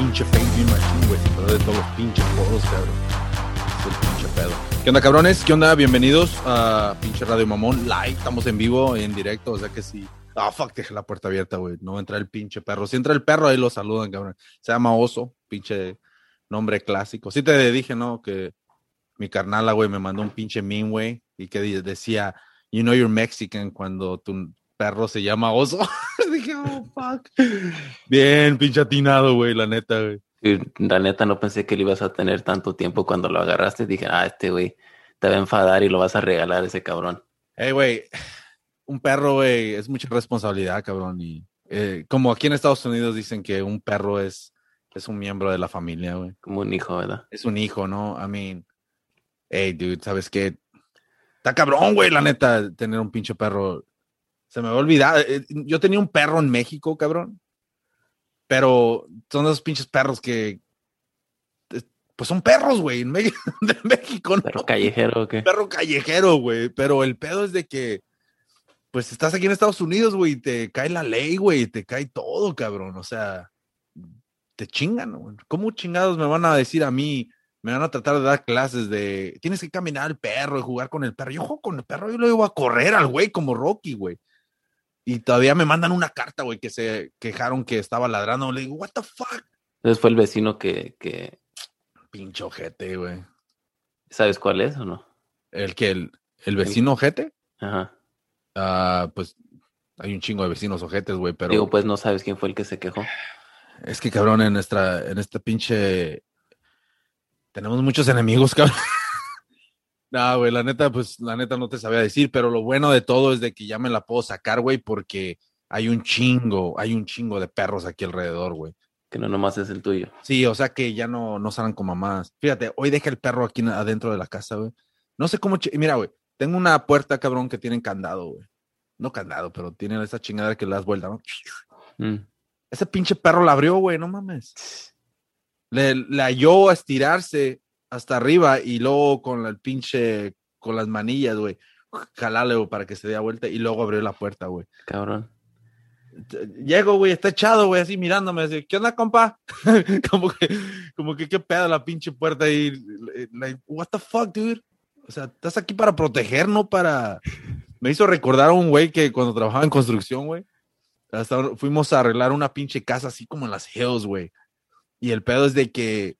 pinche face bien machín, güey. Se de todos los pinches foros, cabrón. Es el pinche pedo. ¿Qué onda, cabrones? ¿Qué onda? Bienvenidos a pinche Radio Mamón Live. Estamos en vivo, en directo, o sea que sí. Ah, fuck, dejé la puerta abierta, güey. No va a entrar el pinche perro. Si entra el perro, ahí lo saludan, cabrón. Se llama Oso, pinche nombre clásico. Sí te dije, ¿no? Que mi carnala, güey, me mandó un pinche meme, güey, y que decía, you know you're Mexican cuando tu perro se llama Oso. dije, oh, fuck. Bien, pinche atinado, güey, la neta, güey. La neta no pensé que le ibas a tener tanto tiempo cuando lo agarraste. Dije, ah, este güey te va a enfadar y lo vas a regalar ese cabrón. Hey, güey, un perro, güey, es mucha responsabilidad, cabrón. Y eh, como aquí en Estados Unidos dicen que un perro es, es un miembro de la familia, güey. Como un hijo, ¿verdad? Es un hijo, ¿no? I mean, hey, dude, ¿sabes qué? Está cabrón, güey, la neta, tener un pinche perro. Se me va a olvidar. Eh, yo tenía un perro en México, cabrón. Pero son esos pinches perros que. Pues son perros, güey, en de México, ¿no? Perro callejero, ¿o qué? Perro callejero, güey. Pero el pedo es de que. Pues estás aquí en Estados Unidos, güey, y te cae la ley, güey, te cae todo, cabrón. O sea, te chingan, güey. ¿Cómo chingados me van a decir a mí? me van a tratar de dar clases de tienes que caminar al perro y jugar con el perro. Yo juego con el perro, yo lo iba a correr al güey como Rocky, güey. Y todavía me mandan una carta, güey, que se quejaron que estaba ladrando. Le digo, what the fuck. Entonces fue el vecino que, que... Pinche ojete, güey. ¿Sabes cuál es o no? ¿El que el, el vecino ojete? Ajá. Ah, pues hay un chingo de vecinos ojetes, güey, pero... Digo, pues no sabes quién fue el que se quejó. Es que, cabrón, en nuestra, en esta pinche tenemos muchos enemigos, cabrón. No, güey, la neta, pues la neta no te sabía decir, pero lo bueno de todo es de que ya me la puedo sacar, güey, porque hay un chingo, hay un chingo de perros aquí alrededor, güey. Que no nomás es el tuyo. Sí, o sea que ya no, no salen como mamás. Fíjate, hoy deja el perro aquí adentro de la casa, güey. No sé cómo, mira, güey, tengo una puerta, cabrón, que tiene candado, güey. No candado, pero tiene esa chingada que le das vuelta, ¿no? Mm. Ese pinche perro la abrió, güey, no mames le, le halló a estirarse hasta arriba y luego con el pinche, con las manillas, güey, jalale, para que se dé vuelta y luego abrió la puerta, güey. Cabrón. Llego, güey, está echado, güey, así mirándome, así, ¿qué onda, compa? como que, como que, ¿qué pedo la pinche puerta ahí? Like, what the fuck, dude? O sea, estás aquí para proteger, no para... Me hizo recordar a un güey que cuando trabajaba en construcción, güey, hasta fuimos a arreglar una pinche casa así como en las hills, güey. Y el pedo es de que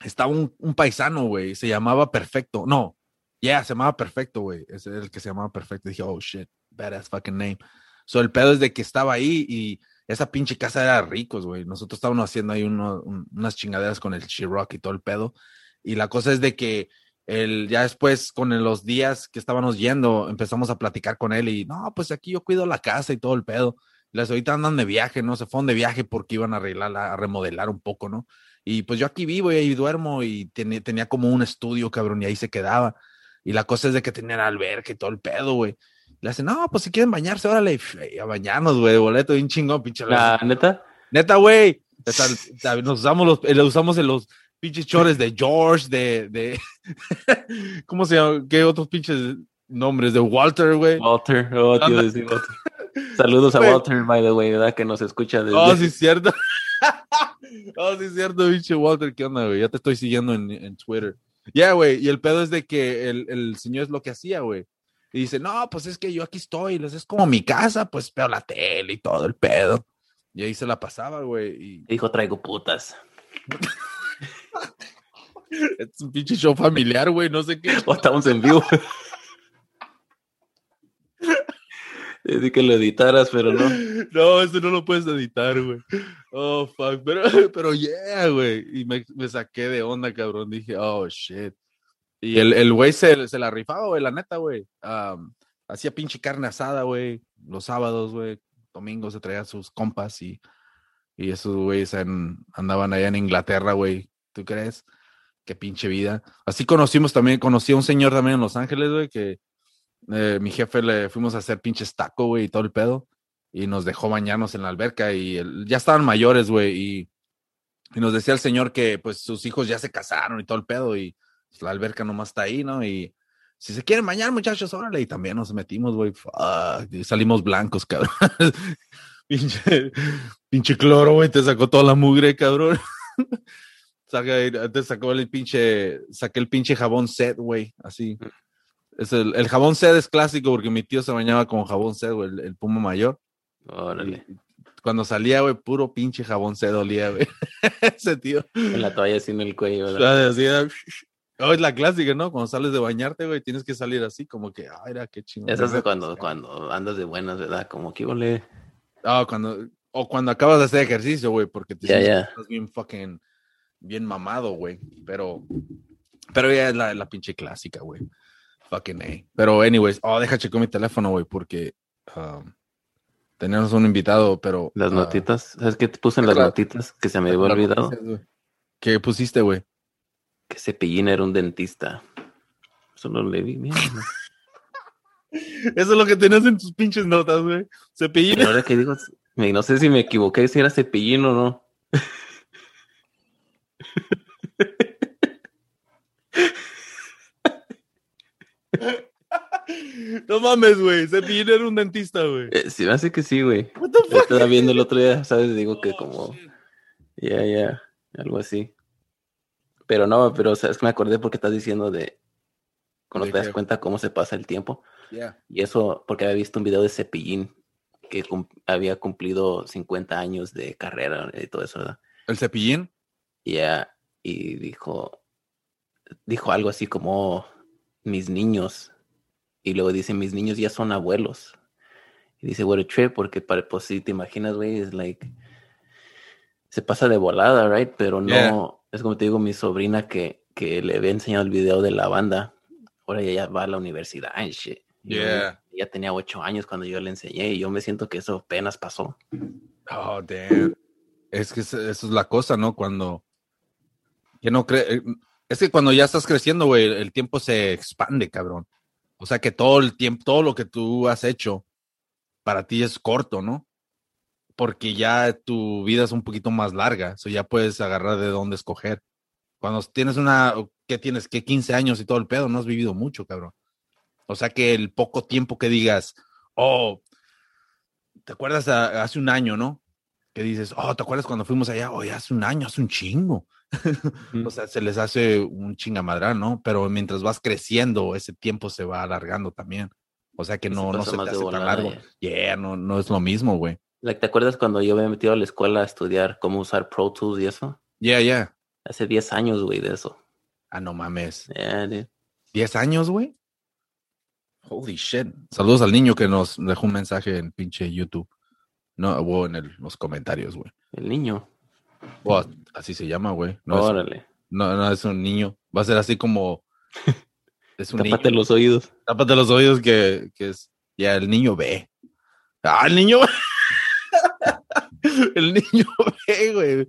estaba un, paisano, güey, se llamaba Perfecto. No, ya, yeah, se llamaba Perfecto, güey. Es el que se llamaba Perfecto. dije, oh shit, badass fucking name. So el pedo es de que estaba ahí y esa pinche casa era ricos, güey. Nosotros estábamos haciendo ahí unas chingaderas con el Chiroc y todo el pedo. Y la cosa es de que el, ya después, con los días que estábamos yendo, empezamos a platicar con él y no, pues aquí yo cuido la casa y todo el pedo. Las ahorita andan de viaje, ¿no? Se fueron de viaje porque iban a arreglarla, a remodelar un poco, ¿no? Y pues yo aquí vivo y ahí duermo y tenía, tenía como un estudio, cabrón, y ahí se quedaba. Y la cosa es de que tenían alberca y todo el pedo, güey. Le hacen, no, pues si quieren bañarse, órale, a bañarnos, güey, boleto bien chingón, pinche. La neta. Neta, güey. Nos usamos los, le usamos en los pinches chores de George, de, de, ¿cómo se llama? ¿Qué otros pinches nombres? De Walter, güey. Walter, oh, tío, Walter. Saludos a Walter, by the way, ¿verdad? Que nos escucha desde... Oh, sí, cierto. oh, sí, es cierto, bicho Walter. ¿Qué onda, güey? Ya te estoy siguiendo en, en Twitter. Ya, yeah, güey. Y el pedo es de que el, el señor es lo que hacía, güey. Y dice, no, pues es que yo aquí estoy, es como mi casa, pues veo la tele y todo el pedo. Y ahí se la pasaba, güey. Y... Dijo, traigo putas. es un pinche show familiar, güey, no sé qué. O estamos en vivo. Dije que lo editaras, pero no. No, eso no lo puedes editar, güey. Oh, fuck. Pero, pero yeah, güey. Y me, saqué de onda, cabrón. Dije, oh, shit. Y el, güey se, se, la rifaba, güey, la neta, güey. hacía pinche carne asada, güey. Los sábados, güey. Domingos se traía sus compas y, y esos güeyes andaban allá en Inglaterra, güey. ¿Tú crees? Qué pinche vida. Así conocimos también, conocí a un señor también en Los Ángeles, güey, que eh, mi jefe le fuimos a hacer pinches taco, güey, y todo el pedo. Y nos dejó bañarnos en la alberca y ya estaban mayores, güey. Y, nos decía el señor que pues sus hijos ya se casaron y todo el pedo y pues, la alberca nomás está ahí, ¿no? Y si se quieren bañar, muchachos, órale. Y también nos metimos, güey. Y salimos blancos, cabrón. pinche, pinche cloro, güey, te sacó toda la mugre, cabrón. Saca, te sacó el pinche, saqué el pinche jabón set, güey, así. Es el, el jabón set es clásico porque mi tío se bañaba con jabón set, güey, el, el puma mayor. Órale. Y Cuando salía, güey, puro pinche jabón set olía, güey. Ese tío. Con la toalla así en el cuello. ¿verdad? era, Oh, es la clásica, ¿no? Cuando sales de bañarte, güey, tienes que salir así, como que, ay, era qué chingón. Eso es cuando, cuando andas de buenas, ¿verdad? Como que ole. Ah, cuando, o cuando acabas de hacer ejercicio, güey, porque te ya. que estás bien fucking, bien mamado, güey. Pero, pero ya es la, la pinche clásica, güey. Fucking A. Pero, anyways, oh, deja checar mi teléfono, güey, porque um, tenemos un invitado, pero. Las ah, notitas. ¿Sabes qué te puse en las Claro. notitas? Que se me había olvidado. noticias. ¿Qué pusiste, güey? Que Cepillín era un dentista. Solo le vi. mira, Eso es lo que tenías en tus pinches notas, güey. Cepillín. Pero ahora que digo, me- no sé si me equivoqué si era Cepillín o no. No mames, güey. Cepillín era un dentista, güey. Eh, sí, me hace que sí, güey. Estaba viendo el otro día, ¿sabes? Digo que Oh, como, ya, ya, algo así. Pero no, pero sabes que me acordé porque estás diciendo de cuando ¿De te das cuenta cómo se pasa el tiempo. Yeah. Y eso porque había visto un video de Cepillín que cum- había cumplido 50 años de carrera y todo eso, ¿verdad? ¿El cepillín? Ya, y dijo, dijo algo así como mis niños. Y luego dice, mis niños ya son abuelos. Y dice, what a trip, porque para, pues si te imaginas, güey, es like, se pasa de volada, right? Pero no, Yeah. es como te digo, mi sobrina que, que le había enseñado el video de la banda, ahora ya, ya va a la universidad and shit. Y yo, Yeah. ella tenía ocho años cuando yo le enseñé y yo me siento que eso apenas pasó. Oh, damn. Es que eso eso es la cosa, ¿no? Cuando. Que no cree. Es que cuando ya estás creciendo, güey, el tiempo se expande, cabrón. O sea que todo el tiempo, todo lo que tú has hecho para ti es corto, ¿no? Porque ya tu vida es un poquito más larga. O ya puedes agarrar de dónde escoger. Cuando tienes una. ¿Qué tienes? ¿Qué 15 años y todo el pedo? No has vivido mucho, cabrón. O sea que el poco tiempo que digas, oh, ¿te acuerdas a- hace un año, no? Que dices, oh, ¿te acuerdas cuando fuimos allá? Oye, hace un año, hace un chingo. O sea, se les hace un chingamadral, ¿no? Pero mientras vas creciendo, ese tiempo se va alargando también. O sea que Y se no, no se te hace tan largo. Yeah, no, no es lo mismo, güey. Like, ¿Te acuerdas cuando yo me había metido a la escuela a estudiar cómo usar Pro Tools y eso? Yeah, yeah. Hace 10 años, güey, de eso. Ah, no mames. Yeah, dude. ¿10 años, güey? Holy shit. Saludos al niño que nos dejó un mensaje en pinche YouTube. No, o en el- los comentarios, güey. El niño. Así se llama, güey. No, es, Órale. no, no es un niño. Va a ser así como. Es un Tápate niño. los oídos. Tápate los oídos que, que es. Ya, el niño ve. Ah, el niño el niño ve, güey.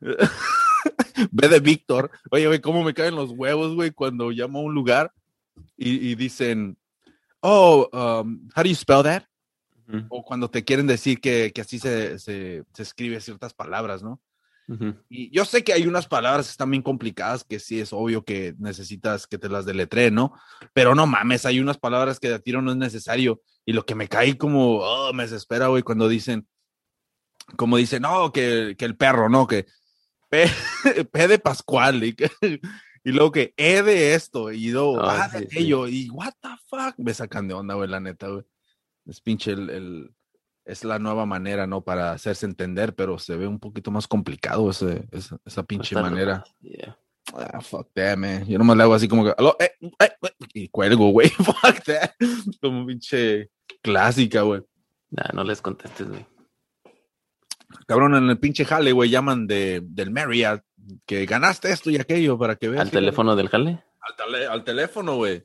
ve de Víctor. Oye, güey, cómo me caen los huevos, güey, cuando llamo a un lugar y, y dicen, oh, um, how do you spell that? O cuando te quieren decir que, que así se, se, se escribe ciertas palabras, ¿no? Y yo sé que hay unas palabras que están bien complicadas que sí es obvio que necesitas que te las deletree, ¿no? Pero no mames, hay unas palabras que de tiro no es necesario. Y lo que me cae como, oh, me desespera, güey, cuando dicen, como dicen, no, que, que el perro, ¿no? Que P, P de Pascual y, que- y luego que E de esto y luego Ah, A de sí, sí. aquello y what the fuck, me sacan de onda, güey, la neta, güey. Es pinche el, el- es la nueva manera, ¿no? Para hacerse entender, pero se ve un poquito más complicado ese, esa, esa pinche Está manera. Yeah. Ah, fuck that, man. Yo nomás le hago así como que, "Aló, eh, eh, eh", y cuelgo, güey. Fuck that. Como pinche clásica, güey. Nah, no les contestes, güey. Cabrón, en el pinche jale, güey, llaman de, del Marriott que ganaste esto y aquello para que veas. ¿Al teléfono del jale? Al, al teléfono, güey.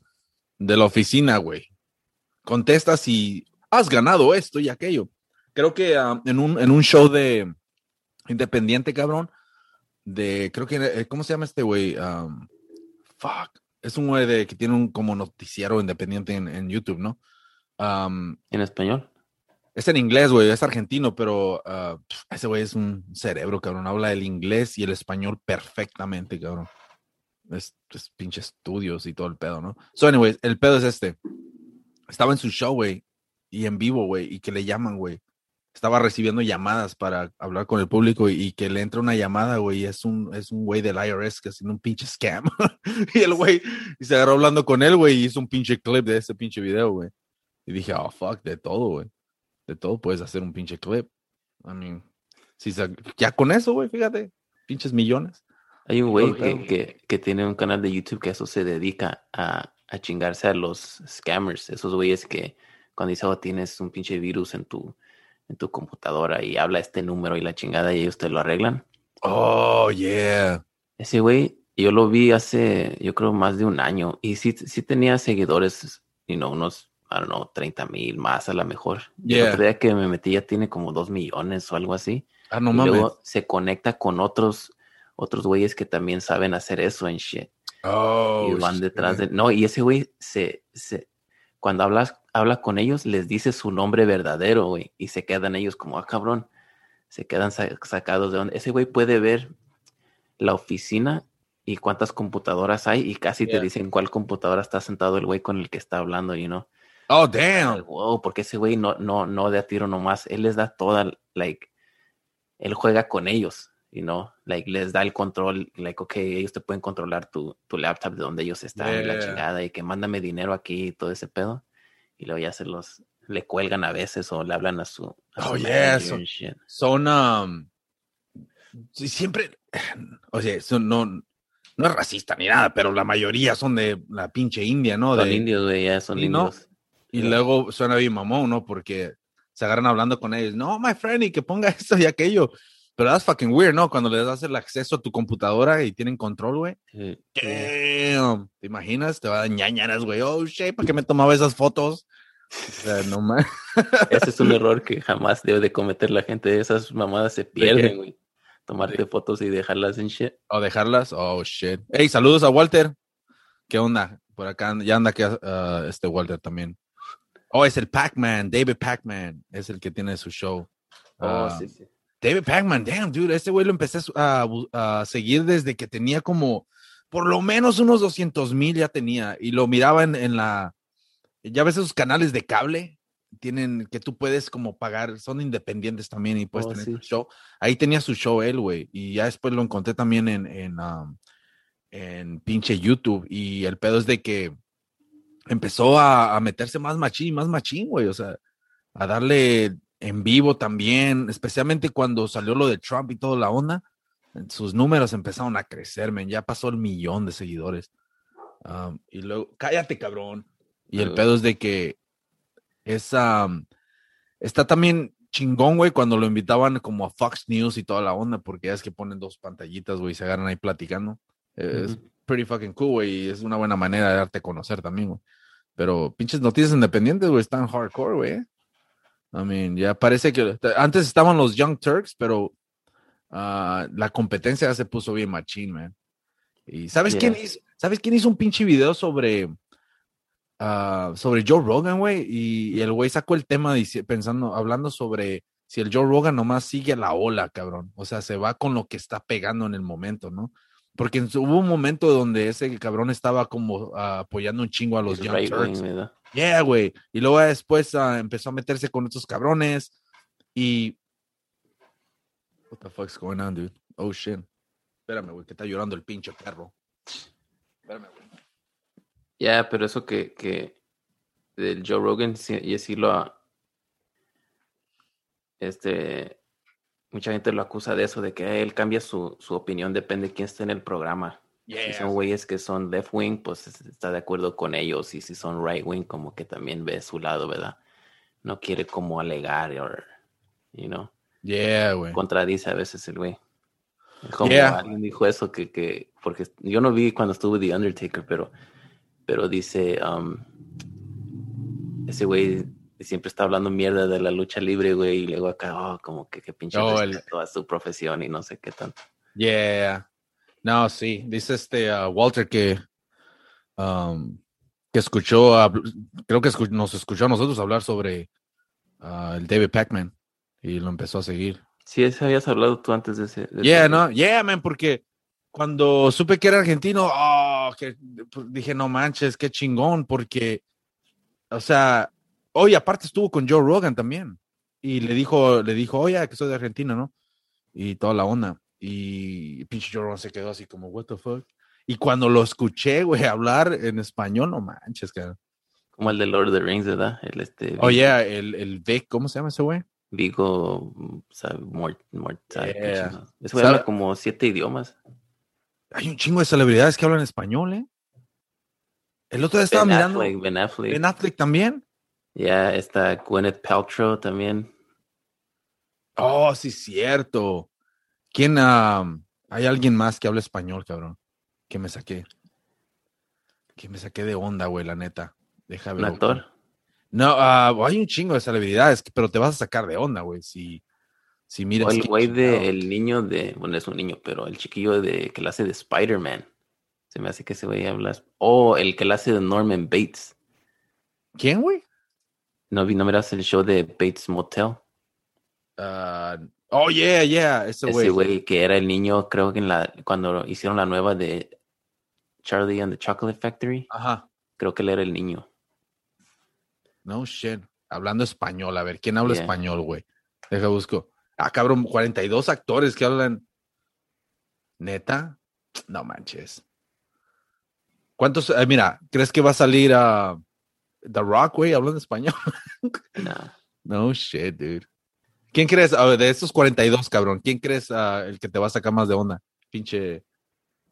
De la oficina, güey. Contestas y has ganado esto y aquello. Creo que ah, en, un, en un show de independiente, cabrón, de, creo que, eh, ¿cómo se llama este güey? Um, fuck. Es un güey de, que tiene un como noticiero independiente en, en YouTube, ¿no? Um, ¿En español? es en inglés, güey, es argentino, pero pf, ese güey es un cerebro, cabrón. Habla el inglés y el español perfectamente, cabrón. Es, es pinche estudios y todo el pedo, ¿no? So, anyways, el pedo es este. Estaba en su show, güey, y en vivo, güey, y que le llaman, güey. estaba recibiendo llamadas para hablar con el público y, y que le entra una llamada, güey, y es un, es un güey del IRS que haciendo un pinche scam. y el güey y se agarró hablando con él, güey, y hizo un pinche clip de ese pinche video, güey. Y dije, oh, fuck, de todo, güey. De todo puedes hacer un pinche clip. I mean, si sa- ya con eso, güey, fíjate, pinches millones. Hay un güey que, que, que tiene un canal de YouTube que eso se dedica a, a chingarse a los scammers, esos güeyes que cuando dice, oh, tienes un pinche virus en tu, en tu computadora y habla este número y la chingada y ellos te lo arreglan. Oh, yeah. Ese güey, yo lo vi hace, yo creo, más de un año y sí, sí tenía seguidores, you know, unos, I don't know, 30 mil más a lo mejor. Yeah. otro día que me metí ya tiene como dos millones o algo así. Ah, no y mames. luego se conecta con otros, otros güeyes que también saben hacer eso en shit. Oh, y van detrás shit. de... No, y ese güey se, se... Cuando hablas, habla con ellos, les dice su nombre verdadero, güey. Y se quedan ellos como, ah, cabrón. Se quedan sa- sacados de donde... Ese güey puede ver la oficina y cuántas computadoras hay y casi Yeah. te dicen cuál computadora está sentado el güey con el que está hablando, you know. Oh, damn. Wow, porque ese güey no, no, no de a tiro nomás. Él les da toda, like, él juega con ellos, you know, like, les da el control, like, ok, ellos te pueden controlar tu, tu laptop de donde ellos están y la Yeah. chingada y que mándame dinero aquí y todo ese pedo. Y luego ya se los, le cuelgan a veces o le hablan a su, a su Oh, yeah, manager so- and shit. Son, um, siempre, o sea, son- no, no es racista ni nada, pero la mayoría son de la pinche India, ¿no? Son De, indios, güey, ya son ¿no? indios. Y Yeah. luego suena bien mamón, ¿no? Porque se agarran hablando con ellos. No, my friend, y que ponga esto y aquello. Pero that's fucking weird, ¿no? Cuando les das el acceso a tu computadora y tienen control, güey. Sí. Damn. ¿Te imaginas? Te va a dar ñañaras, güey. Oh, shit, ¿para qué me tomaba esas fotos? O sea, no más. Ese es un error que jamás debe de cometer la gente. Esas mamadas se pierden, güey. Tomarte fotos y dejarlas en shit. O dejarlas. Oh, shit. Hey, saludos a Walter. ¿Qué onda? Por acá ya anda que ah, este Walter también. Oh, es el Pac-Man, David Pac-Man. Es el que tiene su show. Oh, Ah, sí, sí. David Pac-Man, damn, dude, este güey lo empecé a seguir desde que tenía como, por lo menos unos 200 mil ya tenía, y lo miraba en, en la, ya ves esos canales de cable, tienen, que tú puedes como pagar, son independientes también y puedes Oh, tener sí. tu show. Ahí tenía su show él, güey, y ya después lo encontré también en, en, um, en pinche YouTube, y el pedo es de que empezó a, a meterse más machín, más machín, güey, o sea, a darle en vivo también, especialmente cuando salió lo de Trump y toda la onda, sus números empezaron a crecer, men, ya pasó el millón de seguidores. Um, y luego, cállate, cabrón. Y el pedo es de que es, um, está también chingón, güey, cuando lo invitaban como a Fox News y toda la onda, porque ya es que ponen dos pantallitas, güey, y se agarran ahí platicando. Es pretty fucking cool, güey, y es una buena manera de darte a conocer también, güey. Pero pinches noticias independientes, güey, están hardcore, güey. I mean, ya parece que antes estaban los Young Turks, pero ah, la competencia ya se puso bien machín, man. Y ¿sabes quién hizo? ¿Sabes quién hizo un pinche video sobre ah, sobre Joe Rogan, güey? Y, y el güey sacó el tema dice- pensando, hablando sobre si el Joe Rogan nomás sigue la ola, cabrón. O sea, se va con lo que está pegando en el momento, ¿no? Porque hubo un momento donde ese cabrón estaba como apoyando un chingo a los El Young right. Yeah, güey. Y luego después ah, empezó a meterse con estos cabrones y... What the fuck's going on, dude? Oh, shit. Espérame, güey, que está llorando el pinche perro. Espérame, güey. Ya, pero eso que, que del Joe Rogan, y sí lo ha- este, mucha gente lo acusa de eso, de que él cambia su, su opinión, depende de quién esté en el programa. Si son güeyes que son left wing, pues es- está de acuerdo con ellos, y si son right wing, como que también ve su lado, ¿verdad? No quiere como alegar, o, you know, Yeah, güey. contradice a veces el güey. Como Yeah. alguien dijo eso, que, que, porque yo no vi cuando estuvo The Undertaker, pero, pero dice, um, ese güey siempre está hablando mierda de la lucha libre, güey, y luego acá, oh, como que, que pinche Oh, el- respeto a su profesión y no sé qué tanto. Yeah. No, sí. Dice este ah, Walter que, um, que escuchó, a- creo que escu- nos escuchó a nosotros hablar sobre ah, el David Pac-Man y lo empezó a seguir. Sí, ese habías hablado tú antes de ese. de Yeah, ese- no, yeah, man, porque cuando supe que era argentino, oh, que, pues, dije, no manches, qué chingón, porque, o sea, hoy aparte estuvo con Joe Rogan también. y le dijo, le dijo, oye, que soy de Argentina, ¿no? Y toda la onda. Y pinche Jordan se quedó así como, what the fuck. Y cuando lo escuché, güey, hablar en español, no manches, cara. Como el de Lord of the Rings, ¿verdad? El este. Oye, el, el Vic, ¿cómo se llama ese güey? Vigo, mm, sabe, Mort, Mort, Yeah. habla como siete idiomas. Hay un chingo de celebridades que hablan español, ¿eh? El otro día estaba Ben mirando. Affleck, Ben Affleck. Ben Affleck también. Ya está Gwyneth Paltrow también. Oh, sí, cierto. ¿Quién? hay alguien más que habla español, cabrón. Que me saqué. Que me saqué de onda, güey, la neta. Deja Un actor. No, ah, hay un chingo de celebridades, pero te vas a sacar de onda, güey. Si, si miras. O el güey de, el niño de, bueno, es un niño, pero el chiquillo de que la hace de Spider-Man. Se me hace que ese güey habla. O el que la hace de Norman Bates. ¿Quién, güey? ¿No, vi- no miras el show de Bates Motel? Ah, oh, yeah, yeah. Ese Ese güey. que era el niño, creo que en la, cuando hicieron la nueva de Charlie and the Chocolate Factory, Ajá. creo que él era el niño. No shit. Hablando español. A ver, ¿quién habla Yeah. español, güey? Deja busco. Ah, cabrón, 42 actores que hablan. ¿Neta? No manches. ¿Cuántos? eh, mira, ¿crees que va a salir a The Rock, güey, hablando español? Nah. No shit, dude. ¿Quién crees? A ver, de estos 42, cabrón, ¿quién crees ah, el que te va a sacar más de onda? Pinche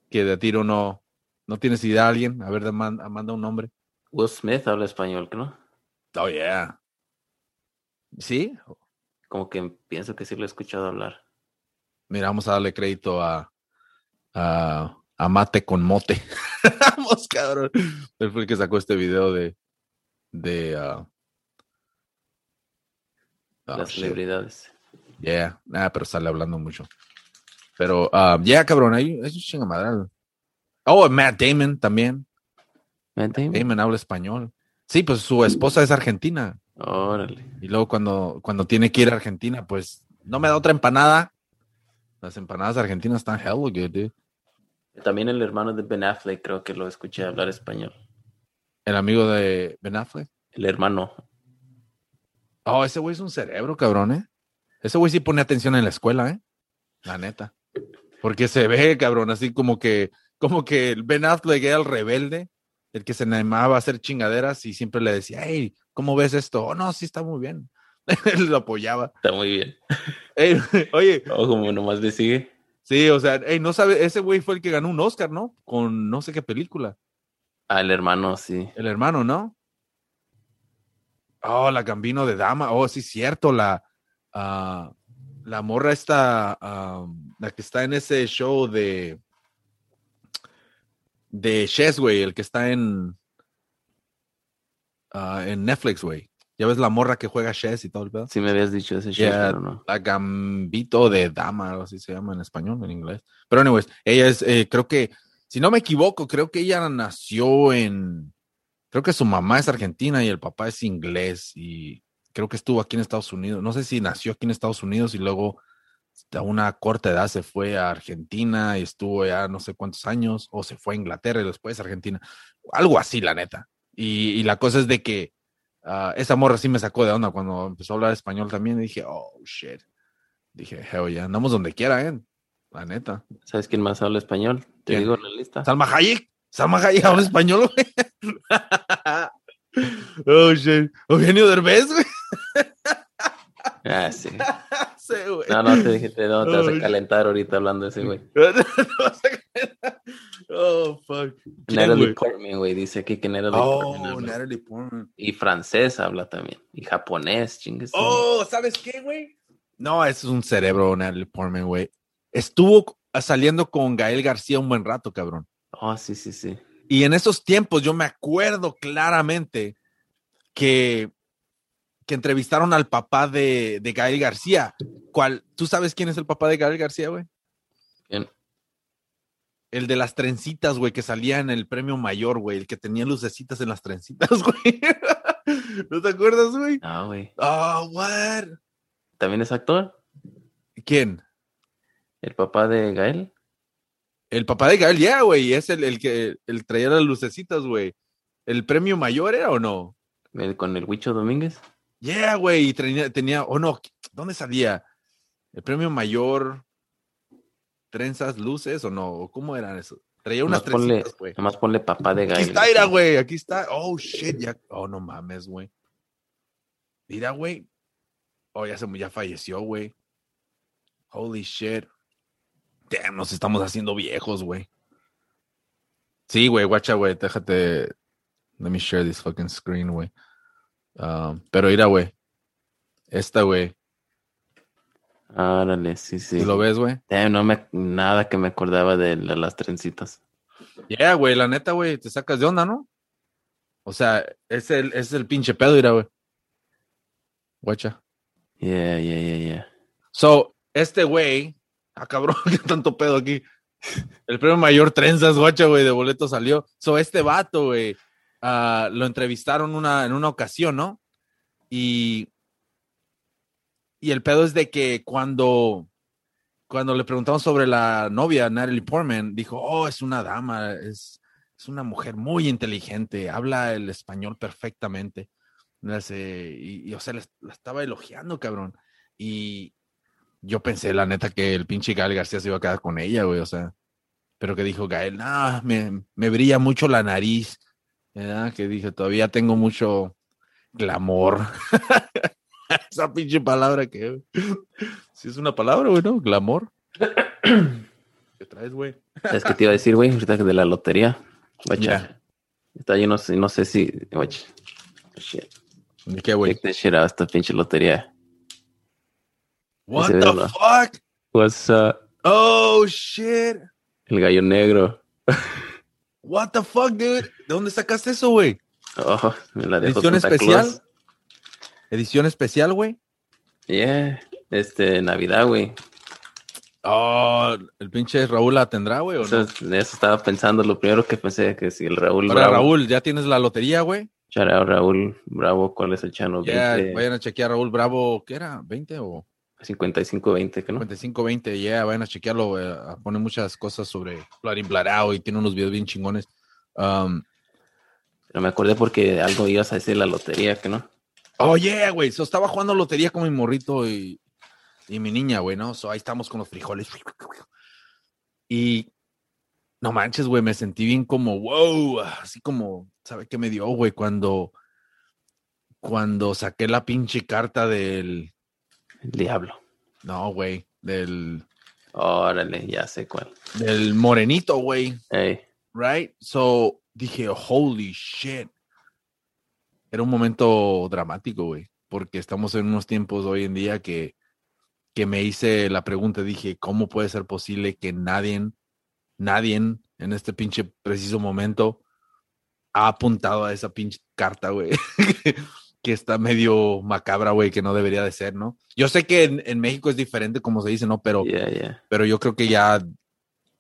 que de tiro no, no tienes idea de alguien. A ver, manda un nombre. Will Smith habla español, ¿no? Oh, yeah. ¿Sí? Como que pienso que sí lo he escuchado hablar. Mira, vamos a darle crédito a, a, a Mate con Mote. vamos, cabrón. Él fue el que sacó este video de. De oh, las shit. celebridades. Yeah, nada, pero sale hablando mucho. Pero, ah, yeah, cabrón, hay, hay un chingamadral. Oh, Matt Damon también. Matt Damon. Damon habla español. Sí, pues su esposa es argentina. Órale. Y luego cuando, cuando tiene que ir a Argentina, pues no me da otra empanada. Las empanadas argentinas están hell good, dude. También el hermano de Ben Affleck creo que lo escuché hablar español. El amigo de Ben Affleck. El hermano. Oh, ese güey es un cerebro, cabrón, ¿eh? Ese güey sí pone atención en la escuela, ¿eh? La neta. Porque se ve, cabrón, así como que, como que el Ben Affleck era el rebelde, el que se animaba a hacer chingaderas y siempre le decía, hey, ¿cómo ves esto? Oh, no, sí está muy bien. Él lo apoyaba. Está muy bien. Ey, oye, O como nomás le sigue. sí, o sea, hey, no sabe, ese güey fue el que ganó un Oscar, ¿no? Con no sé qué película. Ah, el hermano, sí. El hermano, ¿no? Oh, la Gambino de Dama. Oh, sí, cierto. La, ah, la morra esta, ah, la que está en ese show de, de Chess, güey, el que está en, ah, en Netflix, güey. Ya ves la morra que juega Chess y todo el pedo. Sí me habías dicho ese Yeah. pero no. La Gambito de Dama, algo así se llama en español, en inglés. Pero, anyways, ella es, eh, creo que, si no me equivoco, creo que ella nació en, creo que su mamá es argentina y el papá es inglés y creo que estuvo aquí en Estados Unidos. No sé si nació aquí en Estados Unidos y luego a una corta edad se fue a Argentina y estuvo ya no sé cuántos años o se fue a Inglaterra y después a Argentina. Algo así, la neta. Y, la cosa es de que ah, esa morra sí me sacó de onda cuando empezó a hablar español también y dije, oh, shit. Dije, hell yeah, andamos donde quiera, ¿eh? La neta. ¿Sabes quién más habla español? Te ¿Quién? digo la lista. Salma Hayek. Salma Hayek habla español, güey. oh, shit. Eugenio Derbez, güey. Ah, sí. No, no, te dije, no, te vas a calentar ahorita hablando de ese güey. oh, fuck. ¿Quién, Natalie güey? Portman, güey, dice aquí que Natalie Portman Oh. Natalie Portman. Y francés habla también. Y japonés, chingues. Oh, ¿sabes qué, güey? No, eso es un cerebro, Natalie Portman, güey. Estuvo saliendo con Gael García un buen rato, cabrón. Oh, sí, sí, sí. Y en esos tiempos yo me acuerdo claramente que, que entrevistaron al papá de, de Gael García. ¿Cuál? ¿Tú sabes quién es el papá de Gael García, güey? ¿Quién? El de las trencitas, güey, que salía en el premio mayor, güey, el que tenía lucecitas en las trencitas, güey. ¿No te acuerdas, güey? Ah, güey. Oh, what? ¿También es actor? ¿Quién? ¿El papá de Gael? El papá de Gael, ya, güey, es el, el que el traía las lucecitas, güey. ¿El premio mayor era o no? ¿El- ¿Con el Huicho Domínguez? Yeah, güey, y tenía, tenía, o no, ¿dónde salía? El premio mayor, trenzas, luces, o no, ¿cómo eran eso? Traía unas trencitas, güey. nomás ponle papá de Aquí gallo. está, mira, güey, aquí está. Oh, shit, ya, oh, no mames, güey. Mira, güey. Oh, ya se ya falleció, güey. Holy shit. Damn, nos estamos haciendo viejos, güey. Sí, güey, guacha, güey, déjate. Let me share this fucking screen, güey. Um, pero mira, güey. Esta, güey. Árale, sí, sí. ¿Sí lo ves, güey? No me, nada que me acordaba de la- las trencitas. Yeah, güey, la neta, güey, te sacas de onda, ¿no? O sea, es el, es el pinche pedo, mira, güey. Guacha. Yeah, yeah, yeah, yeah. So, este güey, ah, cabrón, qué tanto pedo aquí. El premio mayor trenzas, guacha, güey, de boleto salió. So, este vato, güey, ah, lo entrevistaron una, en una ocasión, ¿no? Y, y el pedo es de que cuando, cuando le preguntamos sobre la novia, Natalie Portman, dijo, oh, es una dama, es, es una mujer muy inteligente, habla el español perfectamente. Y, y, o sea, la estaba elogiando, cabrón. Y, yo pensé, la neta, que el pinche Gael García se iba a quedar con ella, güey, o sea. Pero que dijo Gael, no, me, me brilla mucho la nariz. ¿verdad? Que dije, todavía tengo mucho glamour. Esa pinche palabra que. Si es una palabra, güey, ¿no? Glamour. ¿Qué traes, güey? Es que te iba a decir, güey, ahorita que de la lotería. Guacha. Está yo no sé, no sé si. Guacha. Shit. ¿Y qué, güey? Check this shit out, esta pinche lotería. What the fuck? What's up? Oh, shit. El gallo negro. What the fuck, dude? ¿De dónde sacaste eso, güey? Oh, me la dejó ¿Edición Santa especial? Claus. ¿Edición especial, güey? Yeah. Este, Navidad, güey. Oh, el pinche Raúl la tendrá, güey, o Eso, no? eso estaba pensando, lo primero que pensé que si el Raúl Ahora, Bravo. Raúl, ya tienes la lotería, güey. Out, Raúl Bravo, ¿cuál es el chano? 20, vayan a chequear Raúl Bravo, ¿qué era? ¿20 o 55-20, que no? 55, 20? Ya, vayan a chequearlo, güey. a- Pone muchas cosas sobre Blarín Blarao y tiene unos videos bien chingones. Um, Pero me acordé porque algo ibas a decir la lotería, que no? oh, yeah, güey. So, estaba jugando lotería con mi morrito y, y mi niña, güey, ¿no? So, ahí estamos con los frijoles. Y no manches, güey, me sentí bien como, wow, así como, ¿sabe qué me dio, güey? Cuando, cuando saqué la pinche carta del, El diablo. no, güey, del, Órale, ya sé cuál. del morenito, güey, Ey, right? So, dije, holy shit. Era un momento dramático, güey, porque estamos en unos tiempos hoy en día que, que me hice la pregunta, dije, ¿cómo puede ser posible que nadie, nadie en este pinche preciso momento ha apuntado a esa pinche carta, güey? que está medio macabra, güey, que no debería de ser, ¿no? Yo sé que en, en México es diferente, como se dice, ¿no? Pero, yeah, yeah. pero yo creo que ya,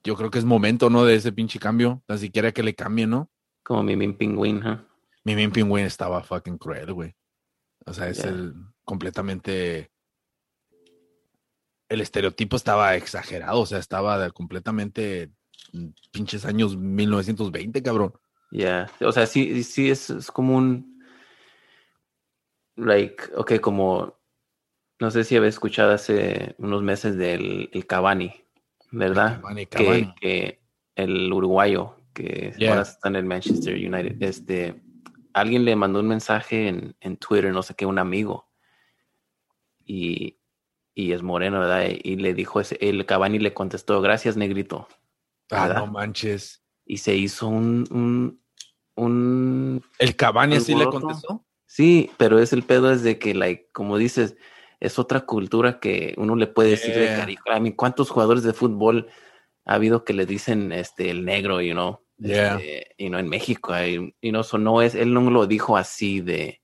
yo creo que es momento, ¿no? De ese pinche cambio, tan siquiera que le cambie, ¿no? Como mi min pingüín, ¿huh? Mi Min Pingüín estaba fucking cruel, güey. O sea, es el completamente. El estereotipo estaba exagerado, o sea, estaba de- completamente mm, pinches años 1920, cabrón. Ya, o sea, sí, sí es, es como un, like, ok, como, no sé si habéis escuchado hace unos meses del el Cavani, ¿verdad? Cavani, Que, Cavani. que el uruguayo, que Yeah. ahora está en el Manchester United, este, alguien le mandó un mensaje en, en Twitter, no sé qué, un amigo, y, y es moreno, ¿verdad? Y le dijo, ese, el Cavani le contestó, gracias, negrito. Ah, no manches. Y se hizo un, un, un El Cavani así le contestó. Sí, pero es el pedo es de que, like, como dices, es otra cultura que uno le puede decir de cariño. I mean, ¿cuántos jugadores de fútbol ha habido que le dicen este el negro, you know? Yeah. Este, you know, en México, hay- you know, so no es, él no lo dijo así de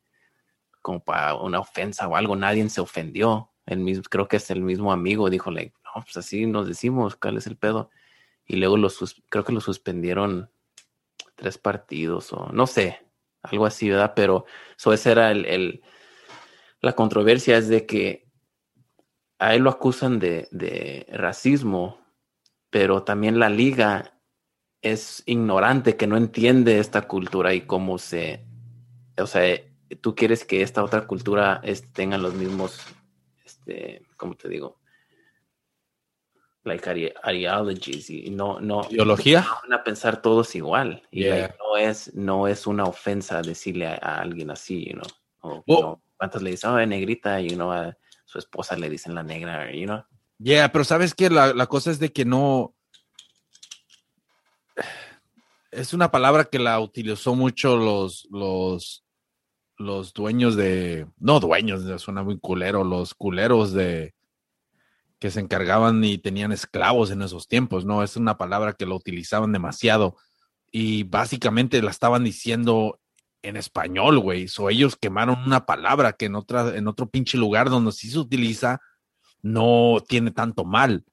como para una ofensa o algo, nadie se ofendió. El mismo, creo que es el mismo amigo, dijo, like, no, pues así nos decimos, ¿cuál es el pedo? Y luego lo sus- creo que lo suspendieron tres partidos o no sé, algo así, ¿verdad? Pero eso esa era el, el- la controversia es de que a él lo acusan de, de racismo, pero también la liga es ignorante, que no entiende esta cultura y cómo se, o sea, tú quieres que esta otra cultura es- tenga los mismos, este, ¿cómo te digo? Like ide- ideologies y no, no, ¿Ideología? no van a pensar todos igual. Y Yeah. like, no es, no es una ofensa decirle a, a alguien así, you know. O, Well- you know, ¿Cuántos le dicen, oh, negrita? Y you know, a su esposa le dicen la negra, you know. Yeah, pero sabes que la, la cosa es de que no. Es una palabra que la utilizó mucho los, los, los dueños de. No dueños, suena muy culero, los culeros de. Que se encargaban y tenían esclavos en esos tiempos, ¿no? Es una palabra que lo utilizaban demasiado. Y básicamente la estaban diciendo en español, güey. So ellos quemaron una palabra que en otra, en otro pinche lugar donde sí se utiliza no tiene tanto mal.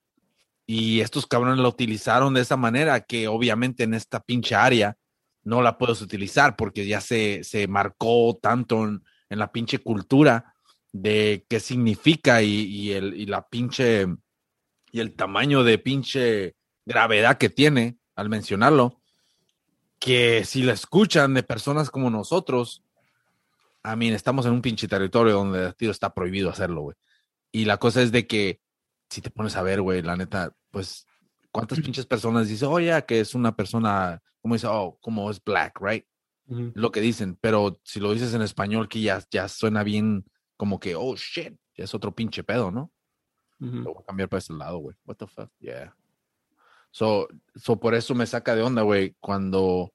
Y estos cabrones la utilizaron de esa manera que obviamente en esta pinche área no la puedes utilizar porque ya se, se marcó tanto en la pinche cultura de qué significa y, y el, y la pinche y el tamaño de pinche gravedad que tiene al mencionarlo, que si la escuchan de personas como nosotros, a mí estamos en un pinche territorio donde el tiro está prohibido hacerlo, güey. Y la cosa es de que si te pones a ver, güey, la neta, pues, ¿cuántas pinches personas dicen, oh, ya, que es una persona, como dice, oh, como es black, right? Lo que dicen, pero si lo dices en español, que ya, ya suena bien como que, oh, shit, ya es otro pinche pedo, ¿no? Lo voy a cambiar para ese lado, güey. What the fuck? Yeah. So, so por eso me saca de onda, güey, cuando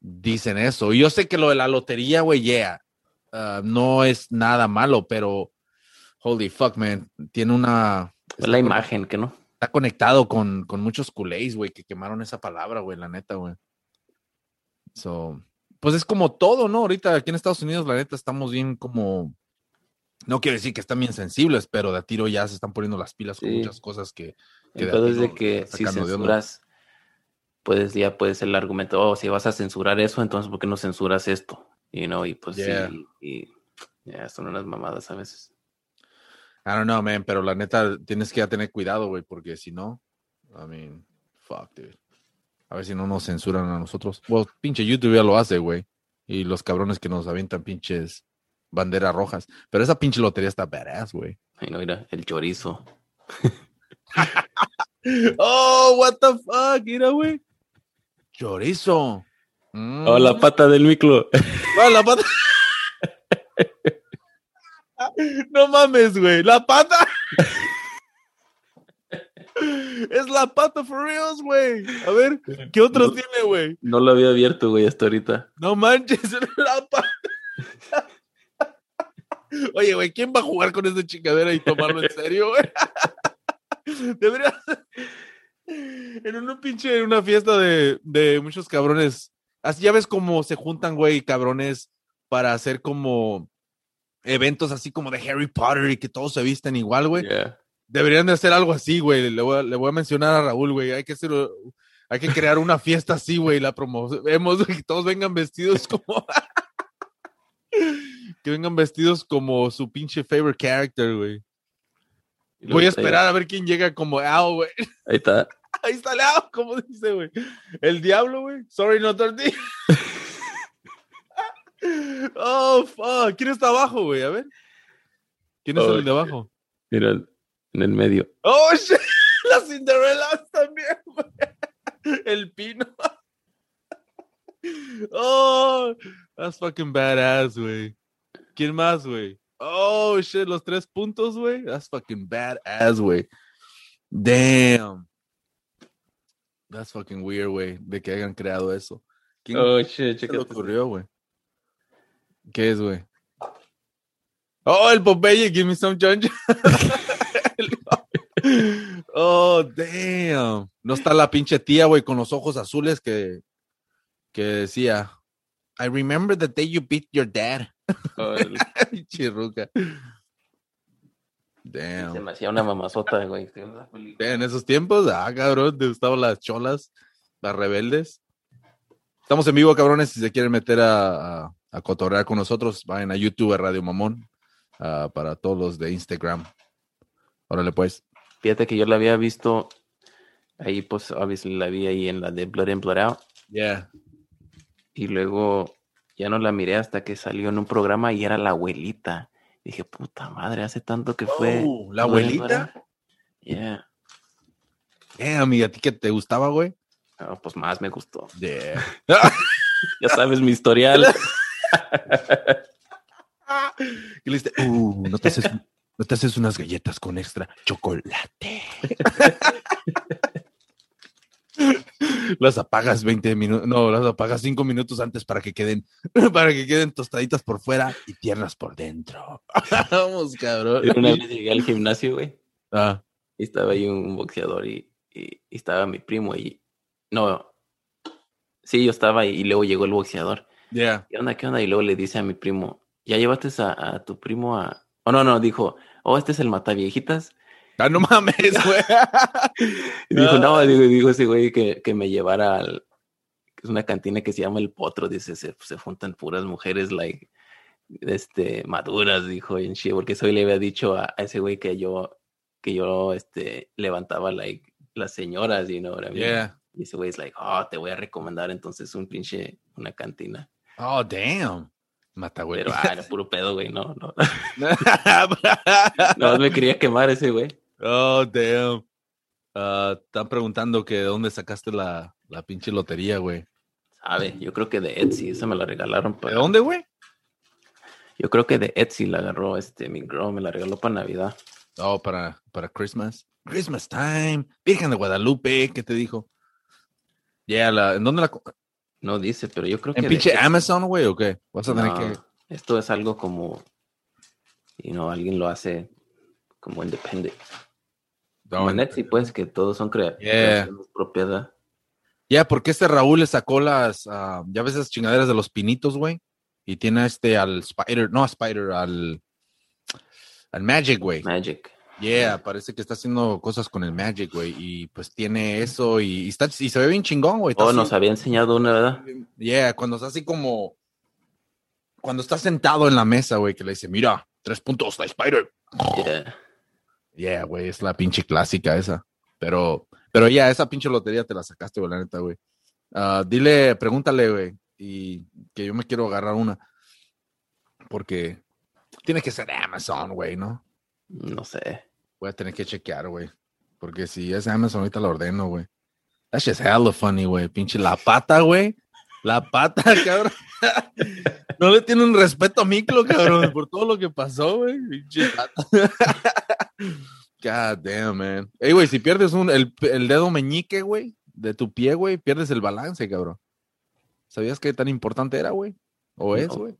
dicen eso. Y yo sé que lo de la lotería, güey, yeah, uh, no es nada malo, pero holy fuck, man, tiene una... Es la imagen, que no. Está conectado con, con muchos culés, güey, que quemaron esa palabra, güey, la neta, güey. So, pues es como todo, ¿no? Ahorita aquí en Estados Unidos, la neta, estamos bien como... No quiero decir que están bien sensibles, pero de a tiro ya se están poniendo las pilas con Sí. muchas cosas que... que de a Entonces, tiro de que si de censuras, puedes, ya puede ser el argumento, oh, si vas a censurar eso, entonces ¿por qué no censuras esto? You know, y pues Yeah. sí, y ya son unas mamadas a veces. I don't know, man, pero la neta tienes que ya tener cuidado, güey, porque si no, I mean, fuck, dude. A ver si no nos censuran a nosotros. Well, pinche YouTube ya lo hace, güey. Y los cabrones que nos avientan pinches banderas rojas. Pero esa pinche lotería está badass, güey. Y no, mira, el chorizo. Oh, what the fuck, mira, güey. Chorizo. Mm. Oh, la pata del micro. Ah, la pata. No mames, güey. La pata. Es la pata for reals, güey. A ver, ¿qué otros No. tiene, güey? No lo había abierto, güey, hasta ahorita. No manches, la pata. Oye, güey, ¿quién va a jugar con esa chingadera y tomarlo en serio, güey? Debería. En una pinche, en una fiesta de, de muchos cabrones. Así ya ves cómo se juntan, güey, cabrones, para hacer como eventos así como de Harry Potter y que todos se visten igual, güey. Yeah. Deberían de hacer algo así, güey. Le voy a, le voy a mencionar a Raúl, güey. Hay que hacer, hay que crear una fiesta así, güey. La promovemos, que todos vengan vestidos como. que vengan vestidos como su pinche favorite character, güey. Voy a esperar a ver quién llega como Al, güey. Ahí está. Ahí está Al, como dice, güey. El diablo, güey. Sorry, no tortilla. oh, fuck. ¿Quién está abajo, güey? A ver. ¿Quién es Oh, el de abajo? Mira, en el medio. Oh, shit. Las Cinderellas también, güey. El pino. Oh, that's fucking badass, güey. ¿Quién más, güey? Oh, shit, los tres puntos, güey. That's fucking badass, güey. Damn. That's fucking weird, güey, de que hayan creado eso. ¿Quién Oh, shit, se le ocurrió, güey? ¿Qué es, güey? Oh, el Popeye, give me some John Oh, damn. No está la pinche tía, güey, con los ojos azules que, que decía, I remember the day you beat your dad. Oh, el- Chirruca. Se Damn. me hacía una mamazota, güey. En esos tiempos, ah, cabrón, te gustaban las cholas, las rebeldes. Estamos en vivo, cabrones. Si se quieren meter a, a, a cotorrear con nosotros, vayan a YouTube, a Radio Mamón, ah, para todos los de Instagram. Órale, pues. Fíjate que yo la había visto ahí, pues, obviously la vi ahí en la de Blood In, Blood Out. Yeah. Y luego ya no la miré hasta que salió en un programa y era la abuelita. Dije, puta madre, hace tanto que fue. Oh, ¿La abuelita? Yeah. Eh, amiga, ¿a ti qué te gustaba, güey? No, pues más me gustó. Yeah. Ya sabes mi historial. Y le dijiste, uh, no te, haces, no te haces unas galletas con extra chocolate. las apagas 20 minutos, no, las apagas 5 minutos antes para que queden, para que queden tostaditas por fuera y tiernas por dentro. Vamos, cabrón. Una vez llegué al gimnasio, güey. Ah, Y estaba ahí un boxeador y, y- y estaba mi primo y no, sí, yo estaba ahí y luego llegó el boxeador. yeah. ¿Qué onda? ¿Qué onda? Y luego le dice a mi primo, ¿ya llevaste a, a tu primo a...? Oh, no, no, dijo, oh, este es el mataviejitas. Ah, no mames, güey. Y dijo, no, digo, dijo ese güey que, que me llevara al... es una cantina que se llama El Potro, dice, se, se juntan puras mujeres, like, este, maduras, dijo, en shit, porque eso le había dicho a, a ese güey que yo, que yo, este, levantaba, like, las señoras, you know what I mean? Yeah. Y ese güey es like, oh, te voy a recomendar entonces un pinche, una cantina. Oh, damn. Mata, güey. Pero, ah, era puro pedo, güey, no, no. No, me quería quemar ese güey. oh, damn. Ah, están preguntando que de dónde sacaste la, la pinche lotería, güey. Sabe, yo creo que de Etsy, esa me la regalaron ¿De dónde, güey? Yo creo que de Etsy la agarró este mi girl, me la regaló para Navidad. Oh, para, para Christmas. Christmas time. Virgen de Guadalupe, ¿qué te dijo? Yeah, la, ¿en dónde la? No dice, pero yo creo que ¿En pinche. Amazon, güey, o qué? Vas a tener que. Esto es algo como, y no, alguien lo hace como independiente. Como Etsy, pues, que todos son crea Yeah. creaciones propiedad. Ya, porque este Raúl le sacó las, ah, ya ves esas chingaderas de los pinitos, güey. Y tiene a este al Spider, no a Spider, al, al Magic, güey. Magic. Yeah, parece que está haciendo cosas con el Magic, güey. Y pues tiene eso y, y está, y se ve bien chingón, güey. Oh, así- nos había enseñado una, ¿verdad? Yeah, cuando está así como. Cuando está sentado en la mesa, güey, que le dice, mira, tres puntos, la Spider. Yeah. Yeah, güey, es la pinche clásica esa. Pero, pero ya, esa pinche lotería te la sacaste, güey, la neta, güey. Ah, dile, pregúntale, güey, y que yo me quiero agarrar una. Porque tiene que ser Amazon, güey, ¿no? No sé. Voy a tener que chequear, güey. Porque si es Amazon, ahorita lo ordeno, güey. That shit's hella funny, güey. Pinche la pata, güey. La pata, cabrón. No le tienen respeto a Miklo, cabrón, por todo lo que pasó, güey. Pinche pata. God damn, man. Ey, güey, si pierdes un, el, el dedo meñique, güey, de tu pie, güey, pierdes el balance, cabrón. ¿Sabías qué tan importante era, güey? ¿O es, No. güey?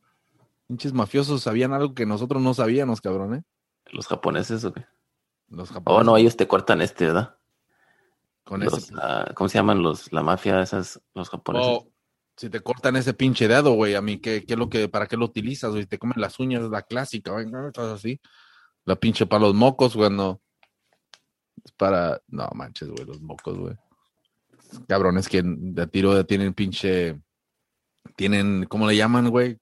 Pinches mafiosos sabían algo que nosotros no sabíamos, cabrón, ¿eh? Los japoneses, ¿o qué? Los Oh, no, ellos te cortan este, ¿verdad? Con Los, ese ah, ¿Cómo se llaman los, la mafia esas, los japoneses? O si te cortan ese pinche dedo, güey, a mí, ¿qué, qué es lo que, para qué lo utilizas, güey? Te comen las uñas, la clásica, güey. Estás así. La pinche para los mocos, güey, no. Es para, no manches, güey, los mocos, güey. Cabrones que de tiro tienen pinche, tienen, ¿cómo le llaman, güey?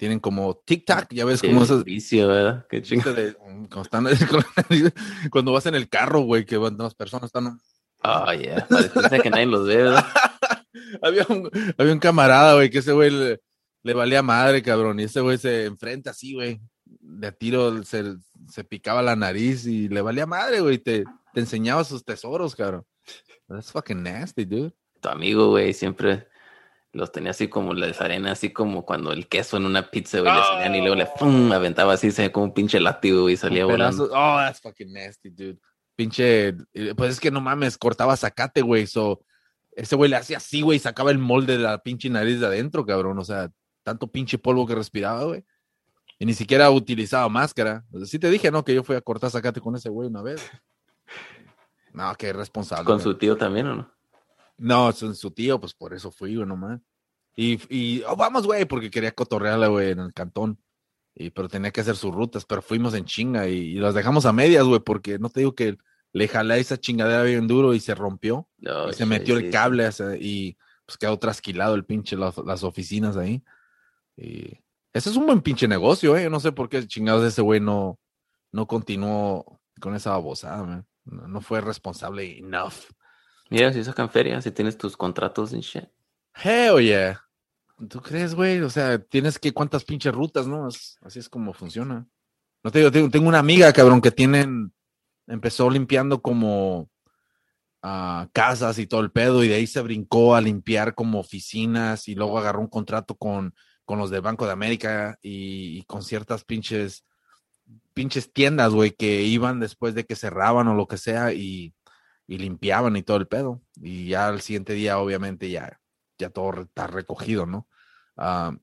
Tienen como tic-tac, ya ves, como esas, vicio, ¿verdad? Qué de- cuando, están- cuando vas en el carro, güey, que van las personas están Oh, yeah. Parece que nadie los ve, ¿verdad? había, un, había un camarada, güey, que ese güey le, le valía madre, cabrón. Y ese güey se enfrenta así, güey. De a tiro se, se picaba la nariz y le valía madre, güey. Te, te enseñaba sus tesoros, cabrón. That's fucking nasty, dude. Tu amigo, güey, siempre los tenía así como las arenas, así como cuando el queso en una pizza, güey, le salían y luego le ¡fum! aventaba así, se como un pinche látigo, güey, y salía volando. Oh, that's fucking nasty, dude. Pinche, eh, pues es que no mames, cortaba zacate, güey. So, ese güey le hacía así, güey, y sacaba el molde de la pinche nariz de adentro, cabrón. O sea, tanto pinche polvo que respiraba, güey. Y ni siquiera utilizaba máscara. Sí te dije, ¿no? Que yo fui a cortar zacate con ese güey una vez. No, qué responsable. ¿Con güey. su tío también o no? No, su, su tío, pues por eso fui, güey, nomás. Y, y oh, vamos, güey, porque quería cotorrearla, güey, en el cantón. Y, pero tenía que hacer sus rutas, pero fuimos en chinga y, y las dejamos a medias, güey, porque no te digo que le jalé esa chingadera bien duro y se rompió. No, y se metió el sí. cable o sea, y pues quedó trasquilado el pinche, las, las oficinas ahí. Y ese es un buen pinche negocio, eh. Yo no sé por qué chingados ese güey no, no continuó con esa babosada, man. No, no fue responsable enough. Mira, si sacan feria, si tienes tus contratos en shit. Hell yeah. ¿Tú crees, güey? O sea, tienes que cuántas pinches rutas, ¿no? Así es como funciona. No te digo, tengo, una amiga, cabrón, que tienen, empezó limpiando como ah, casas y todo el pedo, y de ahí se brincó a limpiar como oficinas, y luego agarró un contrato con, con los de Banco de América y, y con ciertas pinches, pinches tiendas, güey, que iban después de que cerraban o lo que sea, y, y limpiaban y todo el pedo. Y ya al siguiente día, obviamente, ya, ya todo está recogido, ¿no? Ah,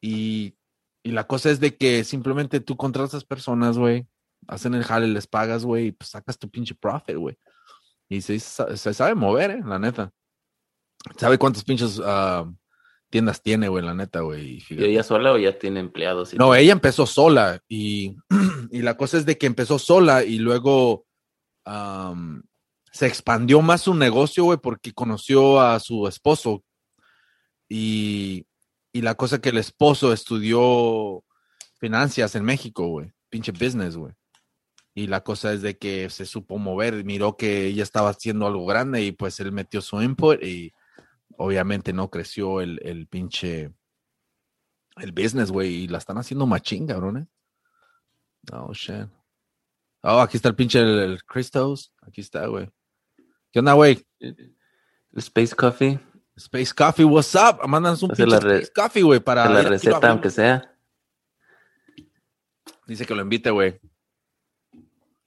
y, y la cosa es de que simplemente tú contratas personas, güey, hacen el jale, les pagas, güey, y pues sacas tu pinche profit, güey. Y se, se sabe mover, eh, la neta. ¿Sabe cuántas pinches ah, tiendas tiene, güey, la neta, güey? Y ¿Y fíjate. ella sola o ya tiene empleados? y No, todo? ella empezó sola y, y la cosa es de que empezó sola y luego am, se expandió más su negocio, güey, porque conoció a su esposo y, y la cosa que el esposo estudió finanzas en México, güey, pinche business, güey. Y la cosa es de que se supo mover, miró que ella estaba haciendo algo grande y pues él metió su input y obviamente no creció el, el pinche el business, güey, y la están haciendo machín, cabrones. Oh, shit. Oh, aquí está el pinche el, el Christos. Aquí está, güey. ¿Qué onda, güey? Space Coffee, Space Coffee, what's up? Mándanos un pinche Space Coffee, güey, para... la receta, aunque sea. Dice que lo invite, güey.